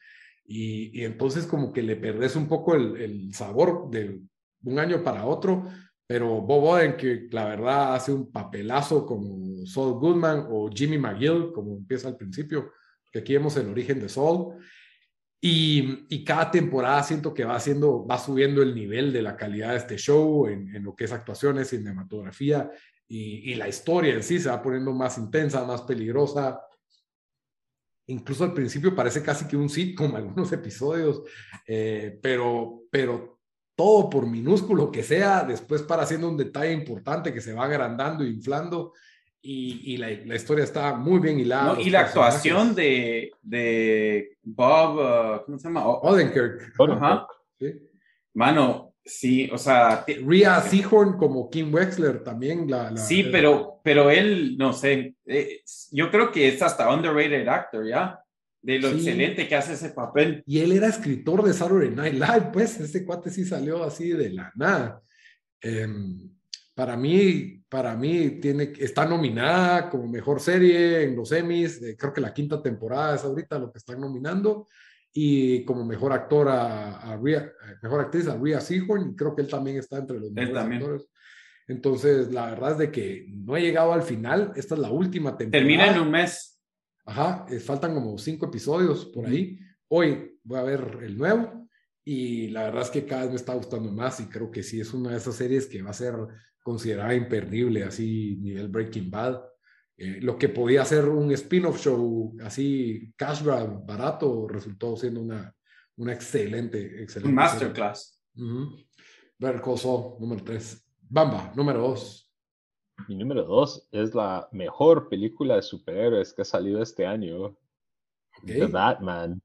y, y entonces como que le perdés un poco el, el sabor de un año para otro pero Bob Oden, que la verdad hace un papelazo como Saul Goodman o Jimmy McGill, como empieza al principio, que aquí vemos el origen de Saul. Y, y, cada temporada siento que va haciendo, va subiendo el nivel de la calidad de este show en, en lo que es actuaciones, cinematografía y, y, la historia en sí se va poniendo más intensa, más peligrosa. Incluso al principio parece casi que un sitcom [LAUGHS] algunos episodios, eh, pero, pero todo por minúsculo que sea, después para haciendo un detalle importante que se va agrandando e inflando. Y, y la, la, historia está muy bien hilada. No, y la actuación de, de Bob, uh, ¿cómo se llama? Odenkirk. Ajá. ¿Sí? Mano, sí, o sea. Rhea Seahorn como Kim Wexler también. La, la sí, pero, pero él, no sé, eh, yo creo que es hasta underrated actor, ¿ya? de lo excelente que hace ese papel. Y él era escritor de Saturday Night Live, pues ese cuate sí salió así de la nada. Em, para mí, para mí tiene, está nominada como mejor serie en los Emmys, eh, creo que la quinta temporada es ahorita lo que están nominando, y como mejor actora, a eh, mejor actriz a Rhea Seahorn, y creo que él también está entre los mejores actores. Entonces, la verdad es de que no he llegado al final, esta es la última temporada. Termina en un mes. Ajá, eh, faltan como cinco episodios por ahí. Hoy voy a ver el nuevo y la verdad es que cada vez me está gustando más y creo que sí es una de esas series que va a ser considerada imperdible, así nivel Breaking Bad. Eh, lo que podía ser un spin-off show así cash grab barato resultó siendo una, una excelente, excelente. Un masterclass. Uh Ver número tres. Bamba, número dos. Mi número dos es la mejor película de superhéroes que ha salido este año. The Batman.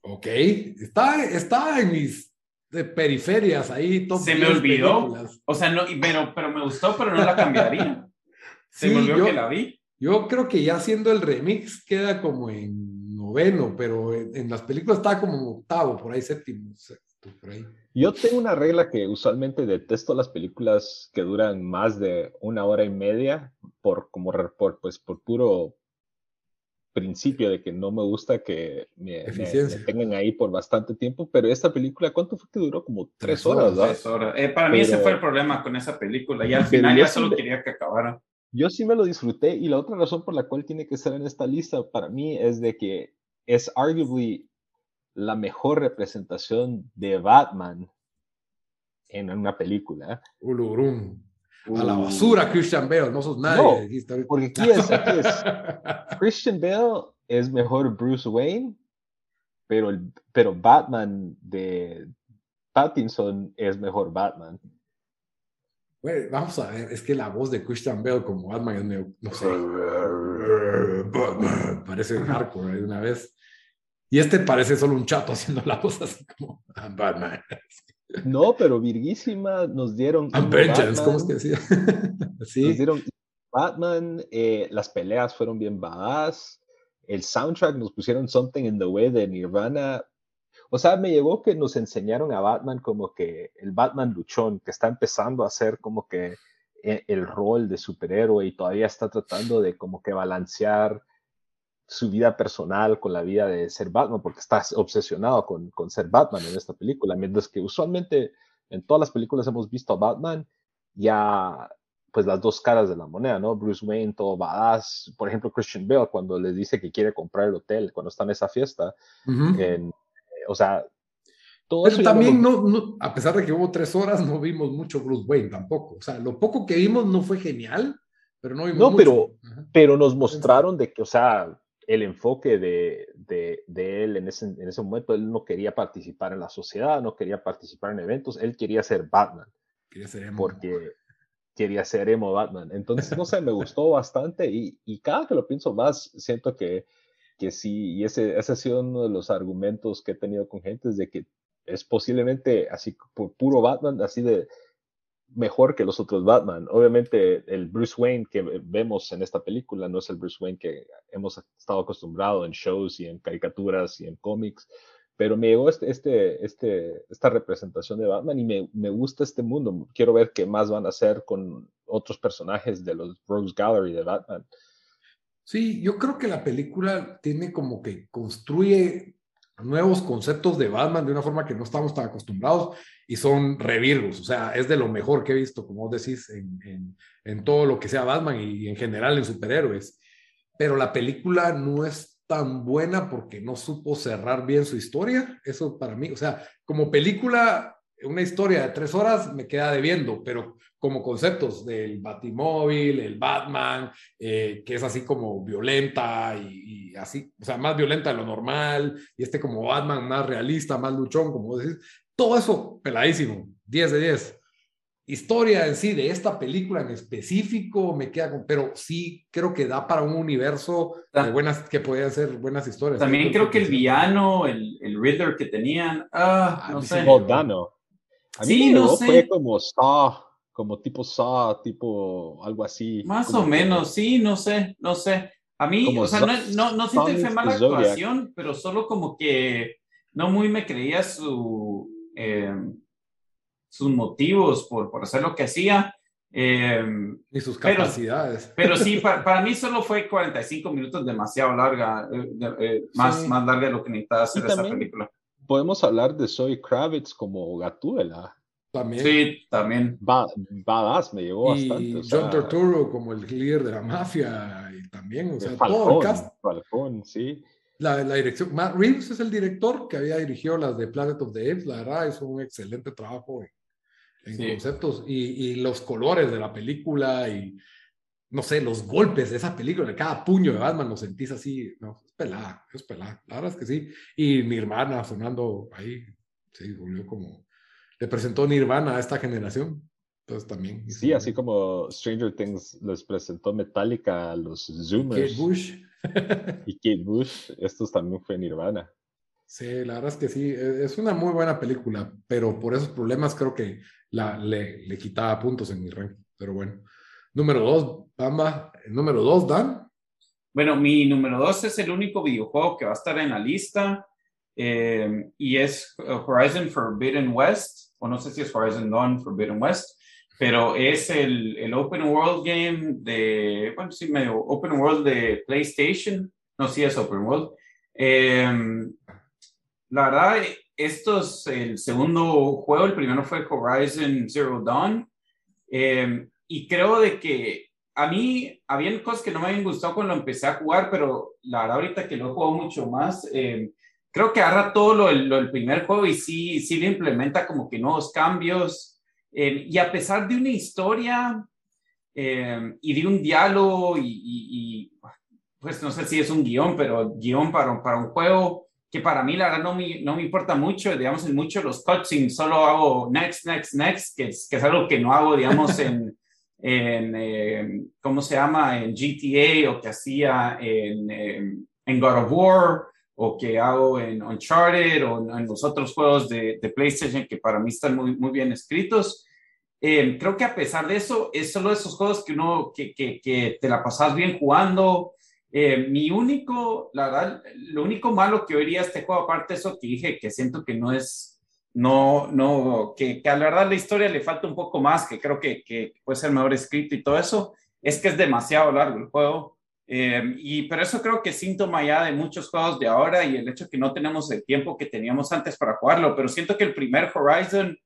Ok, está, está en mis de periferias ahí. Se me olvidó. O sea, no, pero, pero me gustó, pero no la cambiaría. [LAUGHS] Se me olvidó que la vi. Yo creo que ya haciendo el remix queda como en noveno, pero en, en las películas está como octavo, por ahí séptimo. Por ahí. Yo tengo una regla que usualmente detesto las películas que duran más de una hora y media por como por, pues por puro principio de que no me gusta que me, tengan ahí por bastante tiempo, pero esta película, ¿cuánto fue que duró? Como tres horas, Tres horas. Eh, para mí ese fue el problema con esa película y al final ya solo quería que acabara. Yo sí me lo disfruté y la otra razón por la cual tiene que estar en esta lista para mí es de que es arguably la mejor representación de Batman en una película. Ulurum. A la basura, Christian Bale, no sos nadie. No, porque aquí es, aquí es. [LAUGHS] Christian Bale es mejor Bruce Wayne, pero, el, pero Batman de Pattinson es mejor Batman. Bueno, vamos a ver, es que la voz de Christian Bale como Batman es, no sé, [LAUGHS] parece hardcore de una vez. Y este parece solo un chato haciendo la voz así como Batman. [LAUGHS] No, pero virguísima nos dieron. Vengeance, ¿cómo es que decía? [LAUGHS] sí. Nos dieron Batman, eh, las peleas fueron bien badass. El soundtrack nos pusieron Something in the Way de Nirvana. O sea, me llegó que nos enseñaron a Batman como que el Batman luchón, que está empezando a hacer como que eh, el rol de superhéroe y todavía está tratando de como que balancear su vida personal con la vida de ser Batman, porque está obsesionado con, con, ser Batman en esta película, mientras que usualmente en todas las películas hemos visto a Batman ya pues las dos caras de la moneda, ¿no? Bruce Wayne, todo badass, por ejemplo Christian Bale cuando les dice que quiere comprar el hotel, cuando está en esa fiesta, en, o sea... Todo Pero también, no, no, a pesar de que hubo tres horas, no vimos mucho Bruce Wayne tampoco. O sea, lo poco que vimos no fue genial, pero no vimos No, pero, pero nos mostraron de que, o sea, el enfoque de, de, de él en ese, en ese, momento, él no quería participar en la sociedad, no quería participar en eventos, él quería ser Batman. Quería ser emo. Porque quería ser emo Batman. Entonces, no sé, me gustó bastante y, y, cada que lo pienso más, siento que, que sí, y ese, ese ha sido uno de los argumentos que he tenido con gente, es de que es posiblemente así por puro Batman, así de mejor que los otros Batman. Obviamente el Bruce Wayne que vemos en esta película no es el Bruce Wayne que hemos estado acostumbrados en shows y en caricaturas y en cómics, pero me llegó este, este, este, esta representación de Batman y me, me, gusta este mundo. Quiero ver qué más van a hacer con otros personajes de los Rose Gallery de Batman. Sí, yo creo que la película tiene como que construye nuevos conceptos de Batman de una forma que no estamos tan acostumbrados y son revirgos, o sea, es de lo mejor que he visto, como vos decís, en, en, en todo lo que sea Batman y en general en superhéroes. Pero la película no es tan buena porque no supo cerrar bien su historia. Eso para mí, o sea, como película, una historia de tres horas me queda debiendo, pero como conceptos del Batimóvil, el Batman, eh, que es así como violenta y, y, así, o sea, más violenta de lo normal, y este como Batman más realista, más luchón, como decís, todo eso peladísimo, 10 de 10 historia en sí de esta película en específico me queda con, pero sí creo que da para un universo de buenas, que podían ser buenas historias. También creo, que, el villano, el, el Riddler que tenían, ah, ah no sé. Dano. A mí sí, no sé. fue como Saw, como tipo Saw, tipo algo así. Más o menos, sí, no sé, no sé. A mí, o sea, no, no, no siento que fue mala actuación, pero solo como que no muy me creía su... Eh, sus motivos por, por hacer lo que hacía. Eh, y sus capacidades. Pero, sí, [LAUGHS] para, para, mí solo fue 45 minutos demasiado larga, eh, eh, más, más larga de lo que necesitaba hacer esa película. Podemos hablar de Zoe Kravitz como Gatúbela. También. Sí, también. badass, me llegó y bastante. John Turturro como el líder de la mafia y también, o sea, Falcón, todo el cast. Falcón, sí. La, la, dirección, Matt Reeves es el director que había dirigido las de Planet of the Apes, la verdad hizo un excelente trabajo en conceptos y, y, los colores de la película y no sé, los golpes de esa película, de cada puño de Batman lo sentís así, no, es pelada, es pelada, la verdad es que sí. Y Nirvana sonando ahí, sí, volvió como, le presentó Nirvana a esta generación. Entonces también. Sí, así como Stranger Things les presentó Metallica a los Zoomers. Kate Bush. y Kate Bush, estos también fue Nirvana. Sí, la verdad es que sí, e, es una muy buena película, pero por esos problemas creo que la, le, le quitaba puntos en mi ranking. Pero bueno. Número dos, Bamba. Número dos, Dan. Bueno, mi número dos es el único videojuego que va a estar en la lista eh, y es Horizon Forbidden West, o no sé si es Horizon Dawn Forbidden West, pero es el, el Open World Game de, bueno, sí, medio Open World de PlayStation. No, sí es Open World. Eh, la verdad, esto es el segundo juego, el primero fue Horizon Zero Dawn, eh, y creo de que a mí habían cosas que no me habían gustado cuando empecé a jugar, pero la verdad ahorita que lo he jugado mucho más, eh, creo que agarra todo lo, lo, del primer juego y sí, sí le implementa como que nuevos cambios, eh, y a pesar de una historia eh, y de un diálogo y, y, y, pues no sé si es un guion, pero guion para, para un juego, que para mí la verdad no me, no me importa mucho, digamos, en muchos los cutscenes solo hago next, next, next, que es, que es algo que no hago, digamos, en, en eh, ¿cómo se llama? En GTA o que hacía en, en, God of War o que hago en Uncharted o en, los otros juegos de, de, PlayStation que para mí están muy, muy bien escritos. Eh, creo que a pesar de eso, es solo esos juegos que uno, que, que, que te la pasas bien jugando, eh, mi único, la verdad, lo único malo que oiría este juego, aparte de eso que dije, que siento que no es, no, no, que, que a la verdad la historia le falta un poco más, que creo que, que puede ser mejor escrito y todo eso, es que es demasiado largo el juego. Eh, y pero eso creo que es síntoma ya de muchos juegos de ahora y el hecho que no tenemos el tiempo que teníamos antes para jugarlo, pero siento que el primer Horizon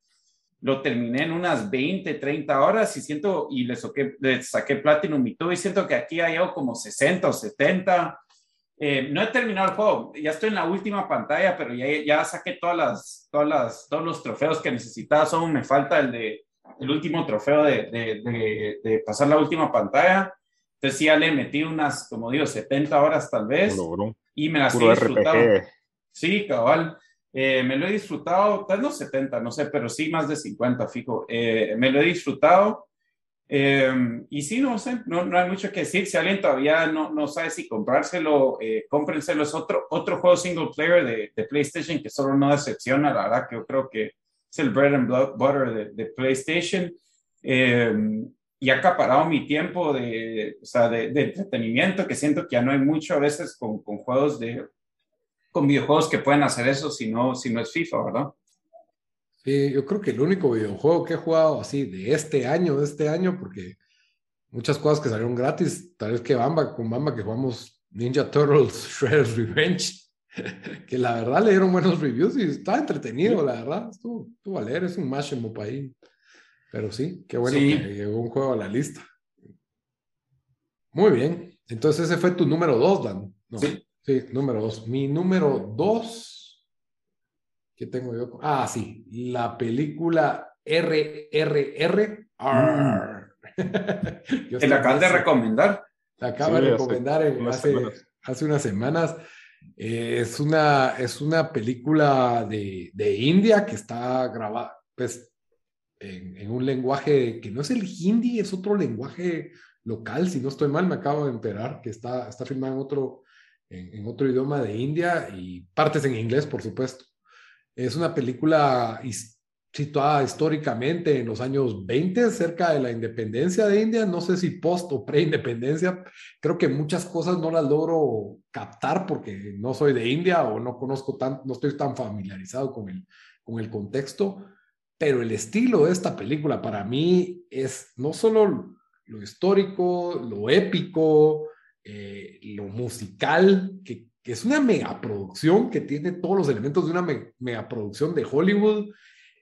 lo terminé en unas 20, 30 horas y siento, y le, le saqué Platinum y todo, y siento que aquí hay algo como 60 o 70. Eh, no he terminado el juego, ya estoy en la última pantalla, pero ya, ya saqué todas las, todas las, todos los trofeos que necesitaba, solo me falta el de el último trofeo de, de, de, de pasar la última pantalla. Entonces ya le metí unas, como digo, 70 horas tal vez. Y me las he disfrutado. Sí, cabal. Eh, me lo he disfrutado, tal vez no 70, no sé, pero sí más de 50, fijo. Eh, me lo he disfrutado. Eh, y sí, no sé, no, no, hay mucho que decir. Si alguien todavía no, no sabe si comprárselo, eh, cómprenselo. Es otro, otro juego single player de, de, PlayStation que solo no decepciona. La verdad que yo creo que es el bread and butter de, de PlayStation. eh, y ha acaparado mi tiempo de, o sea, de, de, entretenimiento, que siento que ya no hay mucho a veces con, con, juegos de, con videojuegos que pueden hacer eso si no, si no es FIFA, ¿verdad? Sí, yo creo que el único videojuego que he jugado así de este año, de este año, porque muchas cosas que salieron gratis, tal vez que Bamba, con Bamba que jugamos Ninja Turtles [LAUGHS] Shredder's Revenge, [LAUGHS] que la verdad le dieron buenos reviews y estaba entretenido, la verdad, estuvo, estuvo a leer, es un match en ahí. Pero sí, qué bueno sí. que llegó un juego a la lista. Muy bien, entonces ese fue tu número dos, Dan. No, sí. Sí, número dos. Mi número dos, ¿qué tengo yo? Ah, sí, la película RRR. Mm. [LAUGHS] ¿Te la acabas de recomendar? La acabo sí, de recomendar hace, en, hace, hace, unas semanas. Eh, es, una, es una película de, de India que está grabada, pues, en, en, un lenguaje que no es el hindi, es otro lenguaje local, si no estoy mal, me acabo de enterar que está, está filmado en otro, en, en, otro idioma de India y partes en inglés, por supuesto. Es una película situada históricamente en los años 20, cerca de la independencia de India, no sé si post o pre-independencia, creo que muchas cosas no las logro captar porque no soy de India o no conozco tan, no estoy tan familiarizado con el, con el contexto, pero el estilo de esta película para mí es no solo lo histórico, lo épico, eh, lo musical, que, que, es una megaproducción que tiene todos los elementos de una me, megaproducción de Hollywood,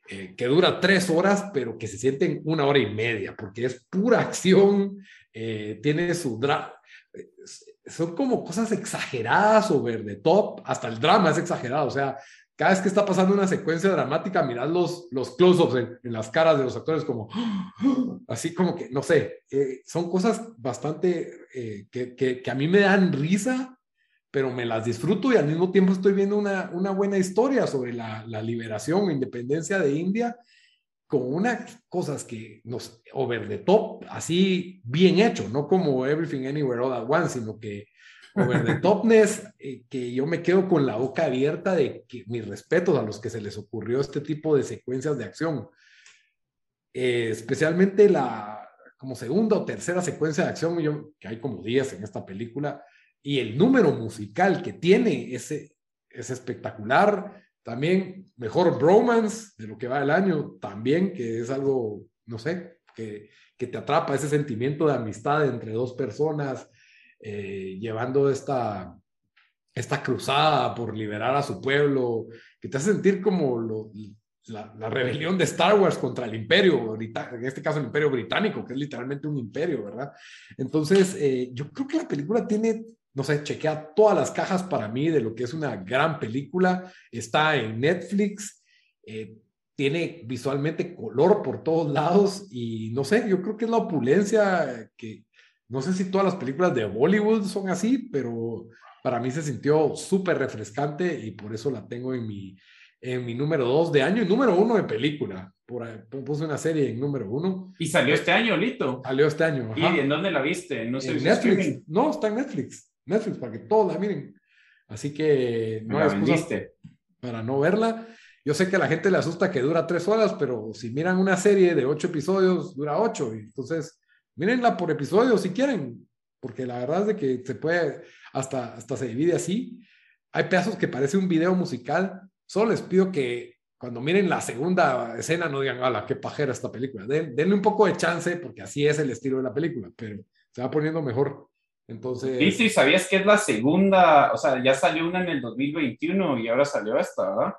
eh, que dura tres horas, pero que se siente en una hora y media, porque es pura acción, eh, tiene su drama. Son como cosas exageradas o de top, hasta el drama es exagerado, o sea, cada vez que está pasando una secuencia dramática, mirad los, los close-ups en, las caras de los actores como, [GASPS] así como que, no sé, eh, son cosas bastante eh, que, que, que, a mí me dan risa, pero me las disfruto y al mismo tiempo estoy viendo una, una buena historia sobre la, la liberación independencia de India con unas cosas que nos, over the top, así bien hecho, no como Everything Anywhere All At Once, sino que over the topness, [LAUGHS] eh, que yo me quedo con la boca abierta de que mis respetos a los que se les ocurrió este tipo de secuencias de acción. Eh, especialmente la como segunda o tercera secuencia de acción, yo, que hay como 10 en esta película, y el número musical que tiene ese, es espectacular. También mejor bromance de lo que va el año, también, que es algo, no sé, que, que te atrapa ese sentimiento de amistad entre dos personas eh, llevando esta, esta cruzada por liberar a su pueblo, que te hace sentir como lo, la, la, rebelión de Star Wars contra el imperio, en este caso el imperio británico, que es literalmente un imperio, ¿verdad? Entonces, eh, yo creo que la película tiene, no sé, chequea todas las cajas para mí de lo que es una gran película, está en Netflix. Eh, tiene visualmente color por todos lados y no sé, yo creo que es la opulencia que, no sé si todas las películas de Bollywood son así, pero para mí se sintió súper refrescante y por eso la tengo en mi, en mi número dos de año y número uno de película. Por puse una serie en número uno. ¿Y salió este año, Lito? Salió este año. Ajá. ¿Y en dónde la viste? No sé en Netflix. No, está en Netflix. Netflix, para que todos la miren. Así que no hay para no verla. Yo sé que a la gente le asusta que dura tres horas, pero si miran una serie de ocho episodios, dura ocho. Y entonces Mírenla por episodio si quieren, porque la verdad es de que se puede, hasta, hasta se divide así. Hay pedazos que parece un video musical. Solo les pido que cuando miren la segunda escena no digan, ¡hala, qué pajera esta película! Den, denle un poco de chance, porque así es el estilo de la película, pero se va poniendo mejor. Entonces. Y sí, sabías que es la segunda, o sea, ya salió una en el 2021 y ahora salió esta, ¿verdad?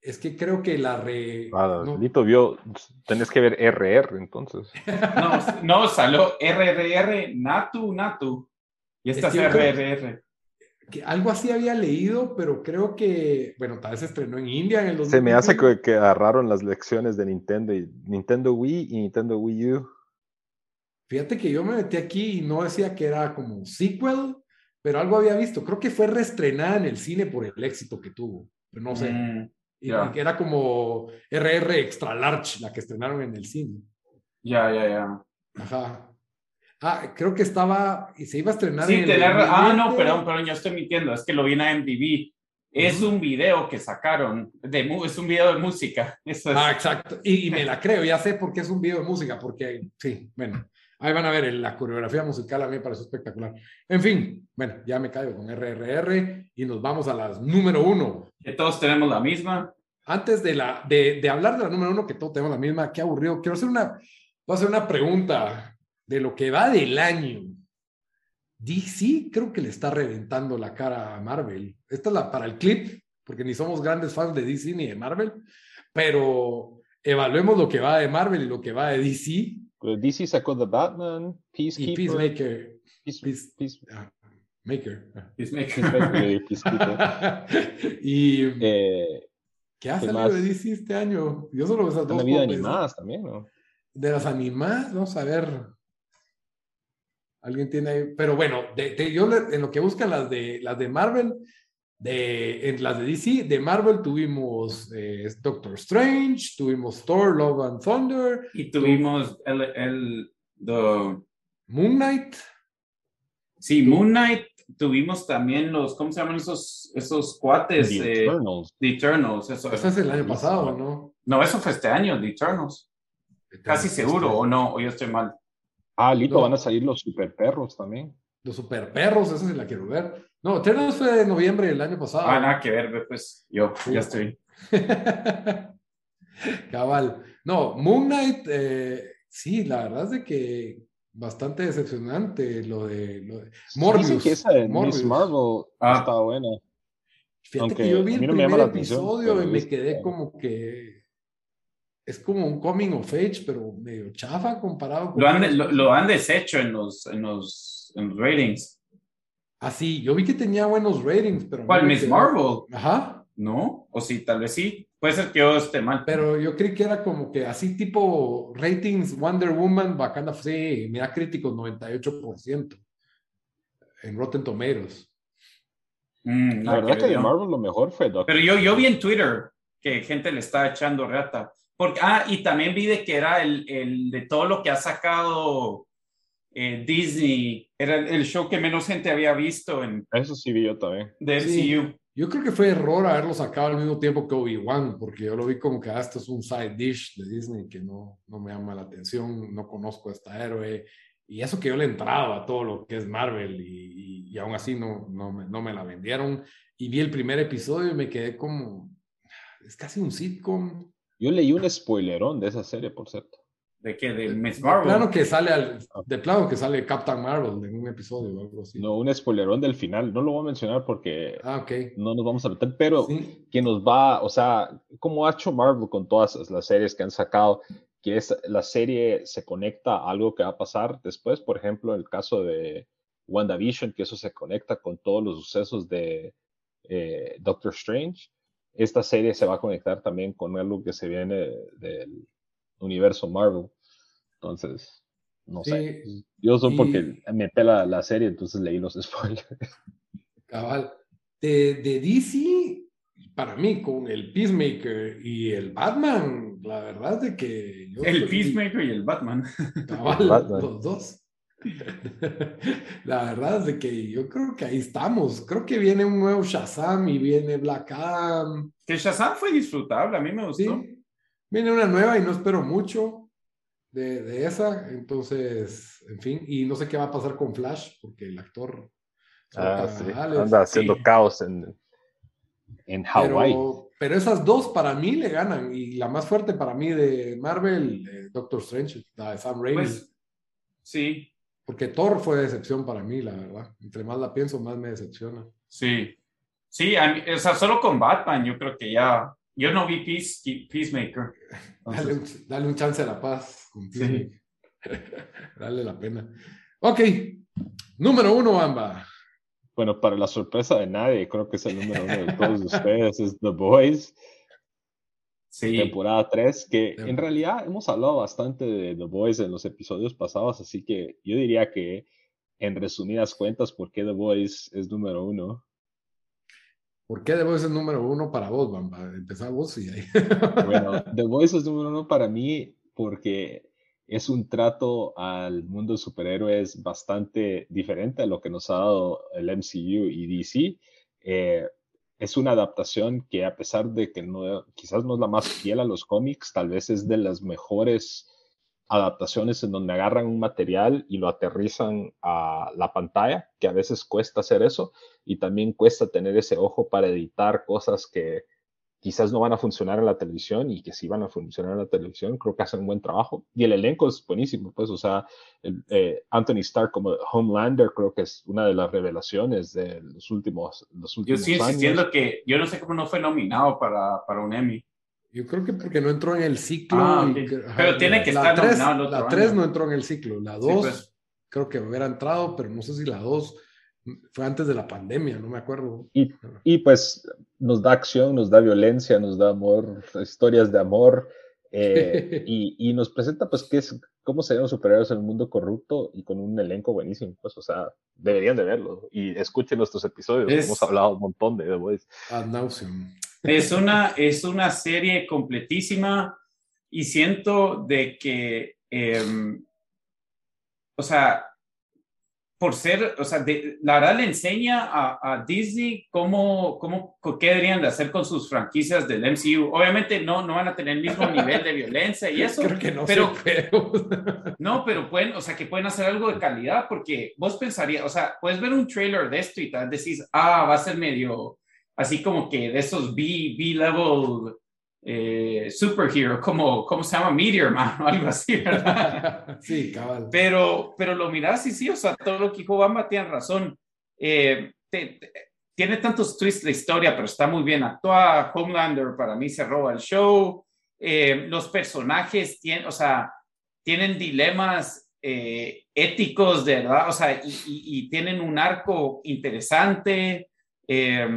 Es que creo que la re. Ah, no. Lito vio, tenés que ver RR entonces. No, no, salió RRR, Natu, Natu. Y esta es, es RRR. Que algo así había leído, pero creo que, bueno, tal vez se estrenó en India en el 2000. Se me hace que, que agarraron las lecciones de Nintendo y Nintendo Wii y Nintendo Wii U. Fíjate que yo me metí aquí y no decía que era como sequel, pero algo había visto. Creo que fue reestrenada en el cine por el éxito que tuvo. Pero no sé. Mm. Y yeah. que era como RR Extra Large, la que estrenaron en el cine. Ya, ya, ya. Ajá. Ah, creo que estaba y se iba a estrenar. Sí, en el Ah, no, perdón, perdón, ya estoy mintiendo. Es que lo vi en MDB. es un video que sacaron, de, es un video de música. [LAUGHS] Ah, exacto. Y, me [LAUGHS] la creo, ya sé por qué es un video de música, porque sí, bueno, ahí van a ver, la coreografía musical a mí me parece espectacular. En fin, bueno, ya me caigo con RRR y nos vamos a las número uno. Que todos tenemos la misma. Antes de, la, de, de hablar de la número uno, que todos tenemos la misma, qué aburrido, quiero hacer una, voy a hacer una pregunta de lo que va del año. DC creo que le está reventando la cara a Marvel. Esta es la para el clip, porque ni somos grandes fans de DC ni de Marvel, pero evaluemos lo que va de Marvel y lo que va de DC. DC sacó The Batman, Peacekeeper. Y Peacemaker. Peace, peace, ah, Maker. Peacemaker. Peacekeeper. [LAUGHS] y Eh, ¿qué ha ¿qué salido de DC este año? Yo solo veo esas dos una vida animadas también, ¿no? De las animadas, vamos a ver. Alguien tiene ahí, pero bueno, de, de- yo le- en lo que buscan las de las de Marvel, de en las de DC, de Marvel tuvimos eh, Doctor Strange, tuvimos Thor, Love and Thunder, Y tuvimos el, el the- Moon Knight, sí, Moon Knight, tuvimos también los, ¿cómo se llaman esos, esos cuates? The eh, Eternals. The Eternals, eso. ese es el año pasado, ¿no? No, eso fue este año, The Eternals. Casi seguro, o no, o yo estoy mal. Ah, Lito, No. van a salir los super perros también. Los super perros, esa sí la quiero ver. No, Eternals fue de noviembre del año pasado. Ah, nada que ver, ve, pues yo Sí. ya estoy. [LAUGHS] Cabal. No, Moon Knight, eh, sí, la verdad es de que bastante decepcionante lo de, lo de- Morbius. Dicen que esa de Morbius. Miss Marvel Ah. está buena. Fíjate aunque que yo vi el no primer atención, episodio y me quedé como que es como un coming of age, pero medio chafa comparado con Lo han, lo han deshecho en los, en los, en los ratings. Ah, sí, yo vi que tenía buenos ratings, pero ¿Cuál? Miss Marvel. Ajá, ¿No? O sí, tal vez sí. Puede ser que yo esté mal. pero yo creí que era como que así tipo ratings Wonder Woman, bacana, sí, mira críticos 98% en Rotten Tomatoes. Mm, La verdad que de. Marvel lo mejor fue Doctor Pero yo, yo vi en Twitter que gente le está echando rata. Porque, ah, y también vi de que era el, el de todo lo que ha sacado eh, Disney. Era el, show que menos gente había visto en Eso sí vi yo también. de Sí. MCU. Yo creo que fue error haberlo sacado al mismo tiempo que Obi-Wan, porque yo lo vi como que ah, esto es un side dish de Disney que no, no me llama la atención, no conozco a esta héroe. Y eso que yo le entraba a todo lo que es Marvel y, y- y aún así no, no, me, no me la vendieron. Y vi el primer episodio y me quedé como, es casi un sitcom. Yo leí un spoilerón de esa serie, por cierto. ¿De qué? De Miss De Marvel. plano que sale al, de plano que sale Captain Marvel en un episodio o algo así. No, un spoilerón del final. No lo voy a mencionar porque Ah, no nos vamos a meter, pero Sí. que nos va, o sea, como ha hecho Marvel con todas las series que han sacado, que es, la serie se conecta a algo que va a pasar después, por ejemplo, el caso de WandaVision, que eso se conecta con todos los sucesos de eh, Doctor Strange. Esta serie se va a conectar también con algo que se viene del universo Marvel. Entonces, no sé. Yo soy y- porque me pela la serie, entonces leí los [LAUGHS] spoilers. Cabal. De, de DC, para mí, con el Peacemaker y el Batman, la verdad es de que yo El Peacemaker y el Batman. Cabal, Batman. los dos. [LAUGHS] La verdad es de que yo creo que ahí estamos. Creo que viene un nuevo Shazam y viene Black Adam. Que Shazam fue disfrutable, a mí me Sí, gustó. Viene una nueva y no espero mucho de, de esa. Entonces, en fin, y no sé qué va a pasar con Flash, porque el actor. Ah, sí. Anda haciendo sí. caos en, en Hawái. Pero, pero esas dos para mí le ganan. Y la más fuerte para mí de Marvel, eh, Doctor Strange, la de Sam Raimi. Pues, sí, porque Thor fue decepción para mí, la verdad. Entre más la pienso, más me decepciona. sí. Sí, mí- o sea, solo con Batman yo creo que ya... Yo no vi Peace, Peacemaker. Dale un, dale un chance a la paz. Sí. [LAUGHS] Dale la pena. Ok. Número uno, Amba. Bueno, para la sorpresa de nadie, creo que es el número uno de todos ustedes, es The Boys, sí. temporada 3, que en realidad hemos hablado bastante de The Boys en los episodios pasados, así que yo diría que en resumidas cuentas, ¿por qué The Boys es número uno? ¿Por qué debo ser número uno para vos, Bamba? Empezar vos y ahí. Bueno, [LAUGHS] The Voice es número uno para mí porque es un trato al mundo de superhéroes bastante diferente a lo que nos ha dado el MCU y DC. Eh, es una adaptación que a pesar de que no, quizás no es la más fiel a los cómics, tal vez es de las mejores adaptaciones en donde agarran un material y lo aterrizan a la pantalla, que a veces cuesta hacer eso, y también cuesta tener ese ojo para editar cosas que quizás no van a funcionar en la televisión y que sí van a funcionar en la televisión, creo que hacen un buen trabajo. Y el elenco es buenísimo, pues, o sea, eh, Anthony Stark como Homelander creo que es una de las revelaciones de los últimos, los últimos Yo sigo insistiendo que yo no sé cómo no fue nominado para, para un Emmy. Yo creo que porque no entró en el ciclo. Ah, pero tiene que estar nominado La 3 no entró en el ciclo, la 2 pues. creo que hubiera entrado, pero no sé si la 2 fue antes de la pandemia, no me acuerdo. Y, y, pues nos da acción, nos da violencia, nos da amor, historias de amor, eh, [LAUGHS] y, y, nos presenta pues qué es, cómo serían superhéroes en un mundo corrupto y con un elenco buenísimo, pues o sea, deberían de verlo y escuchen nuestros episodios, hemos hablado un montón de The Voice. Ad nauseum. Es una, es una serie completísima y siento de que, em, o sea, por ser, o sea, la verdad le enseña a, Disney cómo, cómo, qué deberían de hacer con sus franquicias del MCU. Obviamente no, no van a tener el mismo nivel de violencia y [LAUGHS] eso. Creo que no pero, [LAUGHS] no, pero pueden, o sea, que pueden hacer algo de calidad porque vos pensarías, o sea, puedes ver un trailer de esto y tal, decís, ah, va a ser medio, así como que de esos B, B-level eh, superhero, como, ¿cómo se llama? Meteor Man o [LAUGHS] algo así, ¿verdad? [LAUGHS] sí, cabal. Pero, pero lo miras y sí, o sea, todo lo que dijo Bamba tiene razón. Eh, tiene tantos twists la historia, pero está muy bien actuada. Homelander para mí se roba el show. Eh, los personajes tienen, o sea, tienen dilemas eh, éticos, de verdad, o sea, y, y, tienen un arco interesante. Eh,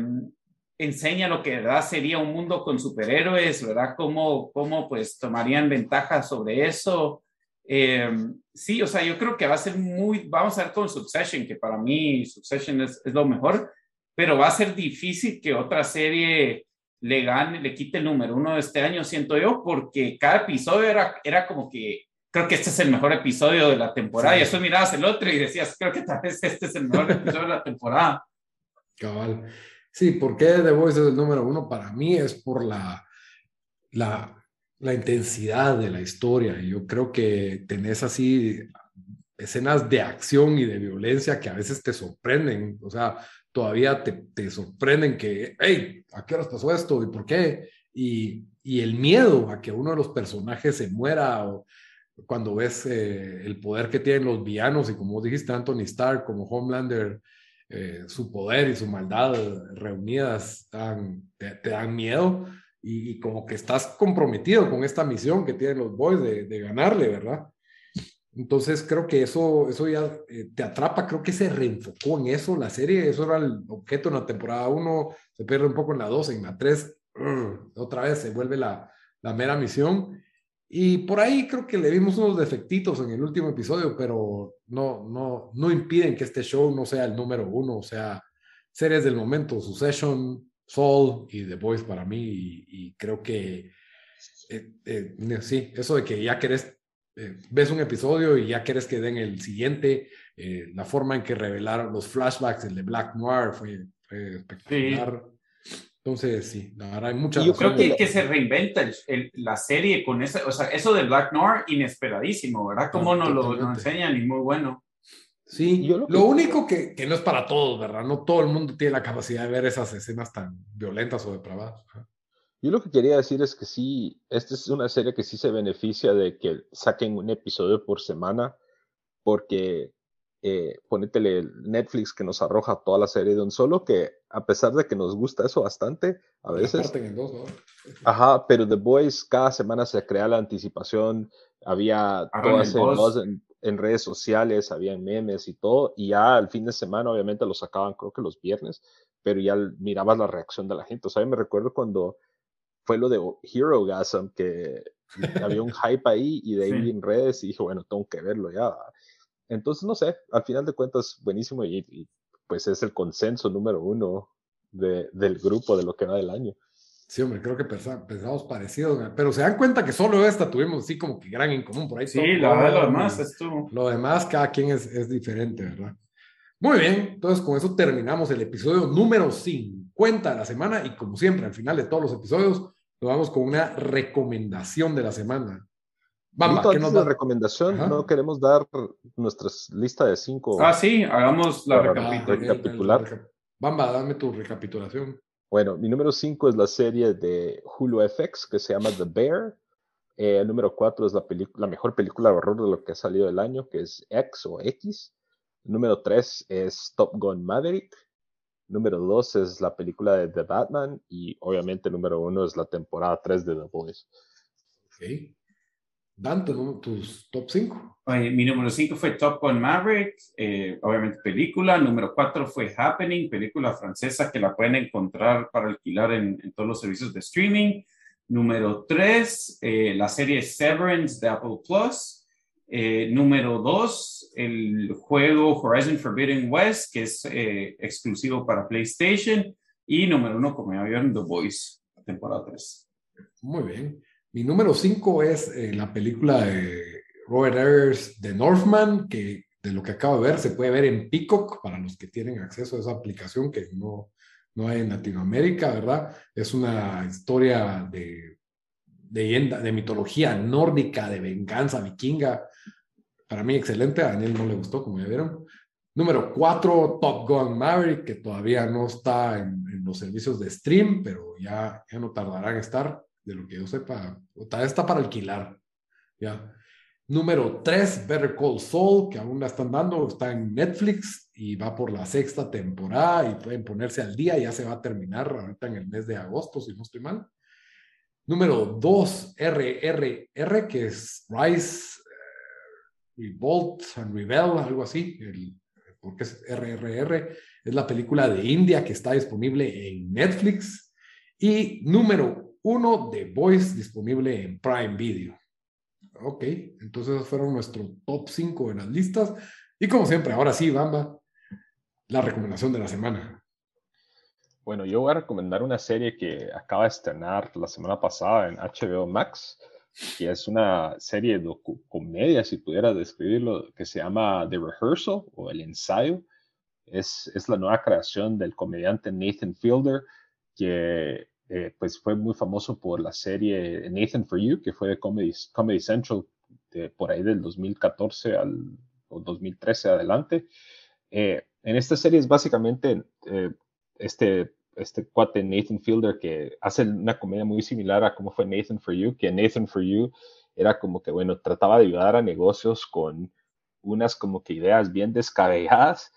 enseña lo que ¿verdad? sería un mundo con superhéroes, ¿verdad? Cómo, cómo pues tomarían ventaja sobre eso. Eh, sí, o sea, yo creo que va a ser muy, vamos a ver con Succession, que para mí Succession es, es, lo mejor, pero va a ser difícil que otra serie le gane, le quite el número uno de este año, siento yo, porque cada episodio era, era como que, creo que este es el mejor episodio de la temporada, y después mirabas el otro y decías, creo que tal vez este es el mejor episodio de la temporada. Cabal. Sí, ¿por qué The Voice es el número uno? Para mí es por la, la, intensidad de la historia. Yo creo que tenés así escenas de acción y de violencia que a veces te sorprenden. O sea, todavía te, te sorprenden que, hey, ¿a qué horas pasó esto? ¿Y por qué? Y, y el miedo a que uno de los personajes se muera o cuando ves eh, el poder que tienen los villanos y como dijiste, Anthony Stark como Homelander eh, su poder y su maldad reunidas te, dan miedo y, como que estás comprometido con esta misión que tienen los boys de, ganarle, ¿verdad? Entonces creo que eso, eso ya eh, te atrapa, creo que se reenfocó en eso la serie, eso era el objeto en la temporada 1, se pierde un poco en la 2, en la 3, [CLEARS THROAT] otra vez se vuelve la, la mera misión y por ahí creo que le vimos unos defectitos en el último episodio, pero no, no, no impiden que este show no sea el número uno, o sea, series del momento, Succession, Soul y The Voice para mí, y, creo que eh, eh, sí, eso de que ya querés, eh, ves un episodio y ya querés que den el siguiente, la forma en que revelaron los flashbacks, el de Black Noir fue, espectacular. Entonces, sí, la verdad hay muchas Yo creo que, que se reinventa la serie con eso, o sea, eso de Black Noir, inesperadísimo, ¿verdad? Como nos lo enseñan y muy bueno. Sí, Yo lo, único que, que, no es para todos, ¿verdad? No todo el mundo tiene la capacidad de ver esas escenas tan violentas o depravadas. Yo lo que quería decir es que sí, esta es una serie que sí se beneficia de que saquen un episodio por semana, porque eh, ponétele Netflix que nos arroja toda la serie de un solo, que a pesar de que nos gusta eso bastante, a veces... En dos, ¿no? Ajá, pero The Boys cada semana se crea la anticipación, había todas en, en, redes sociales, había memes y todo, y ya al fin de semana obviamente lo sacaban creo que los viernes, pero ya mirabas la reacción de la gente. O sea, me recuerdo cuando fue lo de Hero Gasm, que había un [LAUGHS] hype ahí y de ahí en redes y dije, bueno, tengo que verlo ya. Entonces, no sé, al final de cuentas, buenísimo y, pues es el consenso número uno de, del grupo de lo que va del año. Sí, hombre, creo que pensamos parecidos, pero se dan cuenta que solo esta tuvimos así como que gran en común por ahí. Sí, lo demás es tú. Lo demás, cada quien es, es diferente, ¿verdad? Muy bien, entonces con eso terminamos el episodio número 50 cuenta de la semana y como siempre, al final de todos los episodios, nos vamos con una recomendación de la semana. Bamba, ¿qué nos da? recomendación? No queremos dar nuestra lista de cinco. Ah, sí, hagamos la recapitulación. Bamba, dame tu recapitulación. Bueno, mi número 5 es la serie de Hulu FX que se llama The Bear. Eh, el número 4 es la, la mejor película de horror de lo que ha salido del año, que es X o X. El número 3 es Top Gun Maverick. Número 2 es la película de The Batman. Y obviamente el número 1 es la temporada 3 de The Boys. Ok. Dante, tus top 5. Mi número 5 fue Top Gun Maverick, eh, obviamente película. Número 4 fue Happening, película francesa que la pueden encontrar para alquilar en, todos los servicios de streaming. Número 3, eh, la serie Severance de Apple Plus. Eh, número 2, el juego Horizon Forbidden West, que es exclusivo para PlayStation. Y número 1, como ya vieron, The Voice, temporada 3. Muy bien. Mi número 5 es eh, la película de Robert Eggers de Northman, que de lo que acabo de ver se puede ver en Peacock para los que tienen acceso a esa aplicación que no, no hay en Latinoamérica, ¿verdad? Es una historia de, de, de mitología nórdica, de venganza vikinga. Para mí excelente, a Daniel no le gustó, como ya vieron. Número 4, Top Gun Maverick, que todavía no está en, los servicios de stream, pero ya, ya no tardará en estar de lo que yo sepa, tal está para alquilar. ¿ya? Número 3, Better Call Saul, que aún la están dando, está en Netflix y va por la sexta temporada y pueden ponerse al día, ya se va a terminar ahorita en el mes de agosto, si no estoy mal. Número 2, RRR, que es Rise, uh, Revolt and Rebel, algo así, el, porque es RRR, es la película de India que está disponible en Netflix. Y número uno de Voice disponible en Prime Video. Ok, entonces fueron nuestros top 5 en las listas. Y como siempre, ahora sí, Bamba, la recomendación de la semana. Bueno, yo voy a recomendar una serie que acaba de estrenar la semana pasada en HBO Max, que es una serie de comedia, si pudiera describirlo, que se llama The Rehearsal o El Ensayo. Es, es la nueva creación del comediante Nathan Fielder, que eh, pues fue muy famoso por la serie Nathan for You, que fue de Comedy, Comedy Central por ahí del 2014 al o 2013 adelante. Eh, en esta serie es básicamente eh, este, este cuate Nathan Fielder que hace una comedia muy similar a cómo fue Nathan for You, que Nathan for You era como que, bueno, trataba de ayudar a negocios con unas como que ideas bien descabelladas,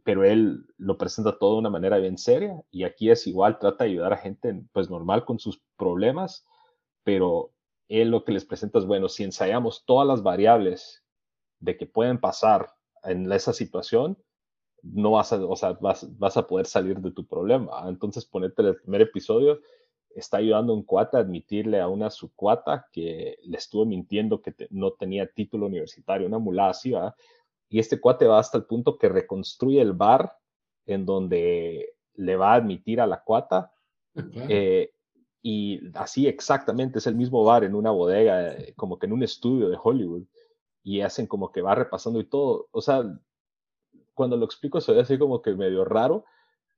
pero él lo presenta todo de una manera bien seria y aquí es igual, trata de ayudar a gente pues normal con sus problemas, pero él lo que les presenta es, bueno, si ensayamos todas las variables de que pueden pasar en esa situación, no vas a, o sea, vas, vas a poder salir de tu problema. Entonces, ponerte el primer episodio, está ayudando a un cuata a admitirle a una su cuata que le estuvo mintiendo que no tenía título universitario, una mulada así, ¿verdad? Y este cuate va hasta el punto que reconstruye el bar en donde le va a admitir a la cuata. Eh, y así exactamente es el mismo bar en una bodega, eh, como que en un estudio de Hollywood. Y hacen como que va repasando y todo. O sea, cuando lo explico se ve así como que medio raro,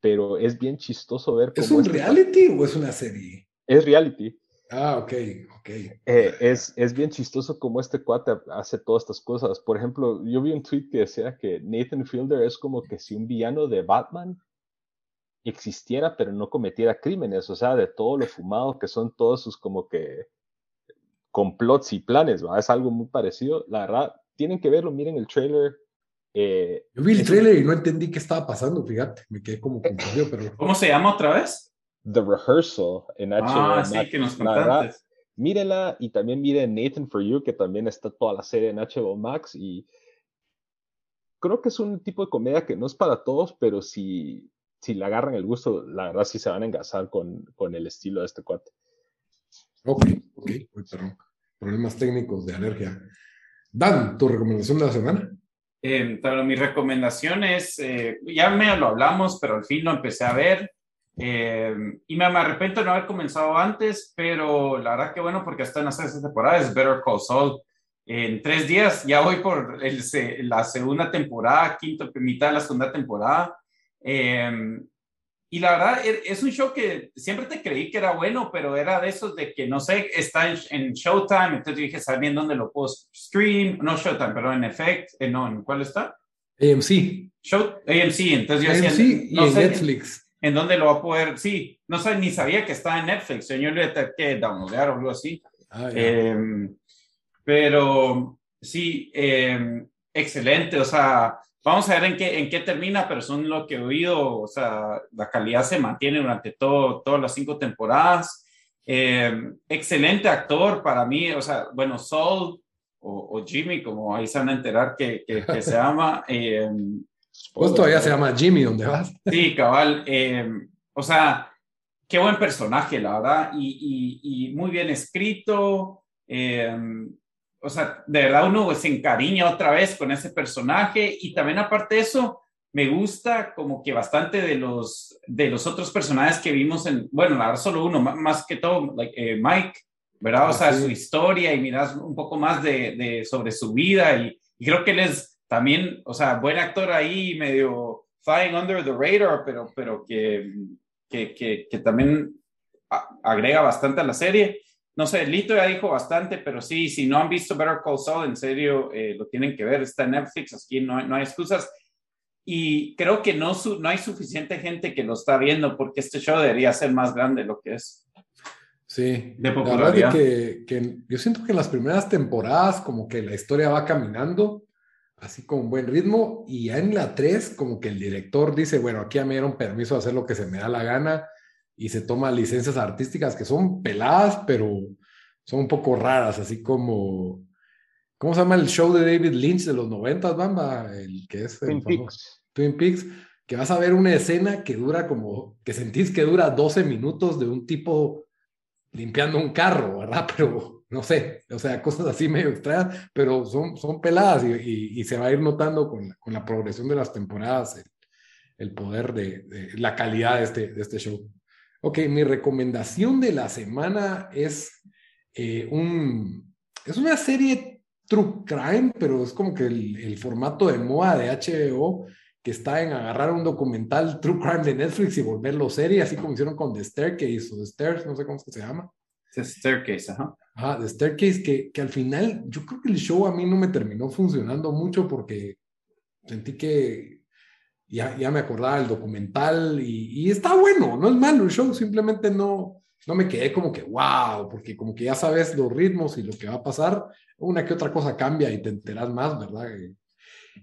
pero es bien chistoso ver. ¿Es un este reality o es una serie? Es reality. Ah, ok, ok. Eh, es, es, bien chistoso cómo este cuate hace todas estas cosas. Por ejemplo, yo vi un tweet que decía que Nathan Fielder es como que si un villano de Batman existiera, pero no cometiera crímenes, o sea, de todo lo fumado que son todos sus como que complots y planes, ¿va? Es algo muy parecido. La verdad, tienen que verlo, miren el trailer. Eh, yo vi el trailer y no entendí qué estaba pasando, fíjate, me quedé como confundido, pero... ¿Cómo se llama otra vez? The Rehearsal en HBO ah, Sí, que nos contaste. Mírenla y también miren Nathan for You, que también está toda la serie en HBO Max. Y creo que es un tipo de comedia que no es para todos, pero si, si le agarran el gusto, la verdad sí se van a engasar con, con el estilo de este cuate. Ok, ok, Uy, perdón. Problemas técnicos de alergia. Dan, ¿tu recomendación de la semana? Eh, mi recomendación es, eh, ya me lo hablamos, pero al fin lo empecé a ver. Eh, y me, arrepiento de no haber comenzado antes, pero la verdad que bueno, porque está en la sexta temporada, es Better Call Saul. En tres días ya voy por el, la segunda temporada, quinto, mitad de la segunda temporada. Eh, y la verdad e, es un show que siempre te creí que era bueno, pero era de esos de que no sé, está en, Showtime, entonces dije, ¿sabes bien dónde lo puedo stream? No Showtime, pero en Effect, eh, no, ¿en cuál está? AMC. Show, AMC, entonces yo AMC y en Netflix. En, dónde lo va a poder, sí, no sé, ni sabía que estaba en Netflix, yo le que downloadar o algo así. Ah, em, pero sí, em, excelente, o sea, Vamos a ver en qué, en qué termina, pero son lo que he oído, o sea, la calidad se mantiene durante todo, todas las cinco temporadas. Eh, excelente actor para mí, o sea, bueno, Saul o, Jimmy, como ahí se van a enterar que, que, se [LAUGHS] llama. Pues todavía se llama Jimmy, ¿dónde vas? [LAUGHS] Sí, cabal. Eh, o sea, qué buen personaje, la verdad, y, y, y muy bien escrito. Eh, o sea, de verdad uno se encariña otra vez con ese personaje y también aparte de eso, me gusta como que bastante de los, de los otros personajes que vimos en, bueno, la verdad solo uno, más que todo, eh, Mike, ¿verdad? O sea, su historia y miras un poco más de, de sobre su vida y, creo que él es también, o sea, buen actor ahí, medio flying under the radar, pero, pero que, que, que, que también agrega bastante a la serie no sé, Lito ya dijo bastante, pero sí, si no han visto Better Call Saul, en serio, eh, lo tienen que ver, está en Netflix, aquí no, no hay excusas. Y creo que no, no hay suficiente gente que lo está viendo porque este show debería ser más grande de lo que es. Sí, de popularidad. que, que, yo siento que en las primeras temporadas como que la historia va caminando así con buen ritmo y ya en la 3 como que el director dice, bueno, aquí ya me dieron permiso de hacer lo que se me da la gana y se toma licencias artísticas que son peladas, pero son un poco raras, así como, ¿cómo se llama el show de David Lynch de los noventas, Bamba? El que es Twin Peaks. Twin Peaks, que vas a ver una escena que dura como, que sentís que dura 12 minutos de un tipo limpiando un carro, ¿verdad? [LAUGHS] Pero no sé, o sea, cosas así [LAUGHS] medio extrañas, pero son, son peladas y, y, se va a ir notando con la, con la progresión de las temporadas el, poder de, la calidad de este, de este show. Ok, mi recomendación de la semana es eh, un... Es una serie True Crime, pero es como que el, formato de moda de HBO que está en agarrar un documental True Crime de Netflix y volverlo serie, así como hicieron con The Staircase o The Stairs, no sé cómo se llama. The Staircase, ajá. Ah, The Staircase, que, que al final yo creo que el show a mí no me terminó funcionando mucho porque sentí que ya, ya me acordaba del documental y, está bueno, no es malo el show, simplemente no, no me quedé como que wow, porque como que ya sabes los ritmos y lo que va a pasar, una que otra cosa cambia y te enteras más, ¿verdad?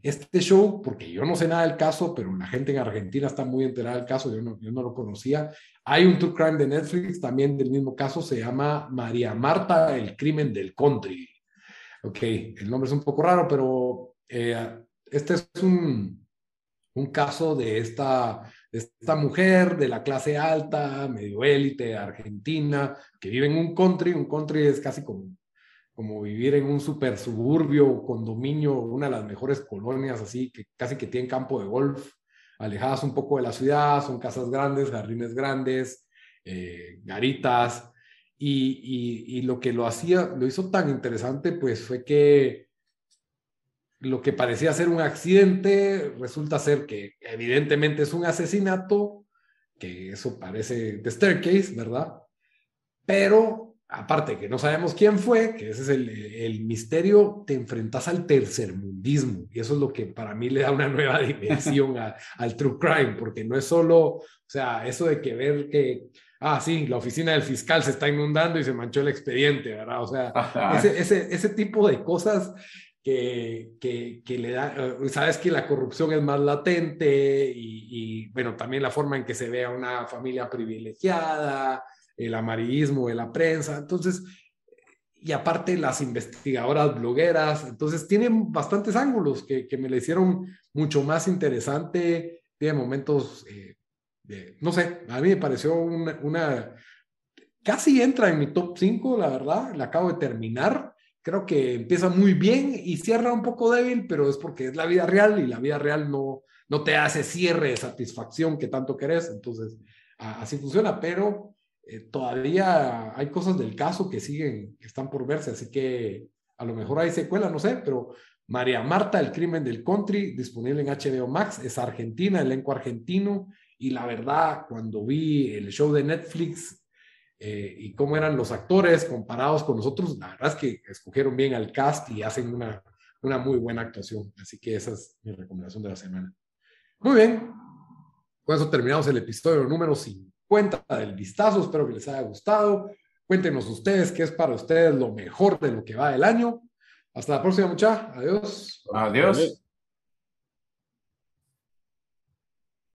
Este show, porque yo no sé nada del caso, pero la gente en Argentina está muy enterada del caso, yo no, yo no lo conocía. Hay un True Crime de Netflix también del mismo caso, se llama María Marta, el crimen del country. Ok, el nombre es un poco raro, pero eh, este es un, un caso de esta, esta mujer de la clase alta, medio élite, argentina, que vive en un country. Un country es casi como, como vivir en un super suburbio, condominio, una de las mejores colonias, así que casi que tienen campo de golf, alejadas un poco de la ciudad, son casas grandes, jardines grandes, eh, garitas. Y, y, lo que lo hacía, lo hizo tan interesante, pues fue que lo que parecía ser un accidente resulta ser que evidentemente es un asesinato, que eso parece de Staircase, ¿verdad? Pero aparte que no sabemos quién fue, que ese es el, misterio, te enfrentas al tercermundismo y eso es lo que para mí le da una nueva [LAUGHS] dimensión al true crime, porque no es solo, o sea, eso de que ver que ah, sí, la oficina del fiscal se está inundando y se manchó el expediente, ¿verdad? O sea, ese, ese, ese, tipo de cosas que, que, que, le da, eh, sabes que la corrupción es más latente y, bueno, también la forma en que se ve a una familia privilegiada, el amarillismo de la prensa, entonces, y aparte las investigadoras blogueras, entonces tienen bastantes ángulos que, que me le hicieron mucho más interesante, tiene momentos, eh, de, no sé, a mí me pareció una, una, casi entra en mi top 5, la verdad, la acabo de terminar. Creo que empieza muy bien y cierra un poco débil, pero es porque es la vida real y la vida real no, no te hace cierre de satisfacción que tanto querés. Entonces, así funciona, pero eh, todavía hay cosas del caso que siguen, que están por verse, así que a lo mejor hay secuela, no sé, pero María Marta, el crimen del country, disponible en HBO Max, es argentina, elenco argentino Y la verdad, cuando vi el show de Netflix eh, y cómo eran los actores comparados con nosotros, la verdad es que escogieron bien al cast y hacen una, una muy buena actuación. Así que esa es mi recomendación de la semana. Muy bien, con eso terminamos el episodio número 50 del vistazo. Espero que les haya gustado. Cuéntenos ustedes qué es para ustedes lo mejor de lo que va del año. Hasta la próxima, mucha. Adiós. Adiós.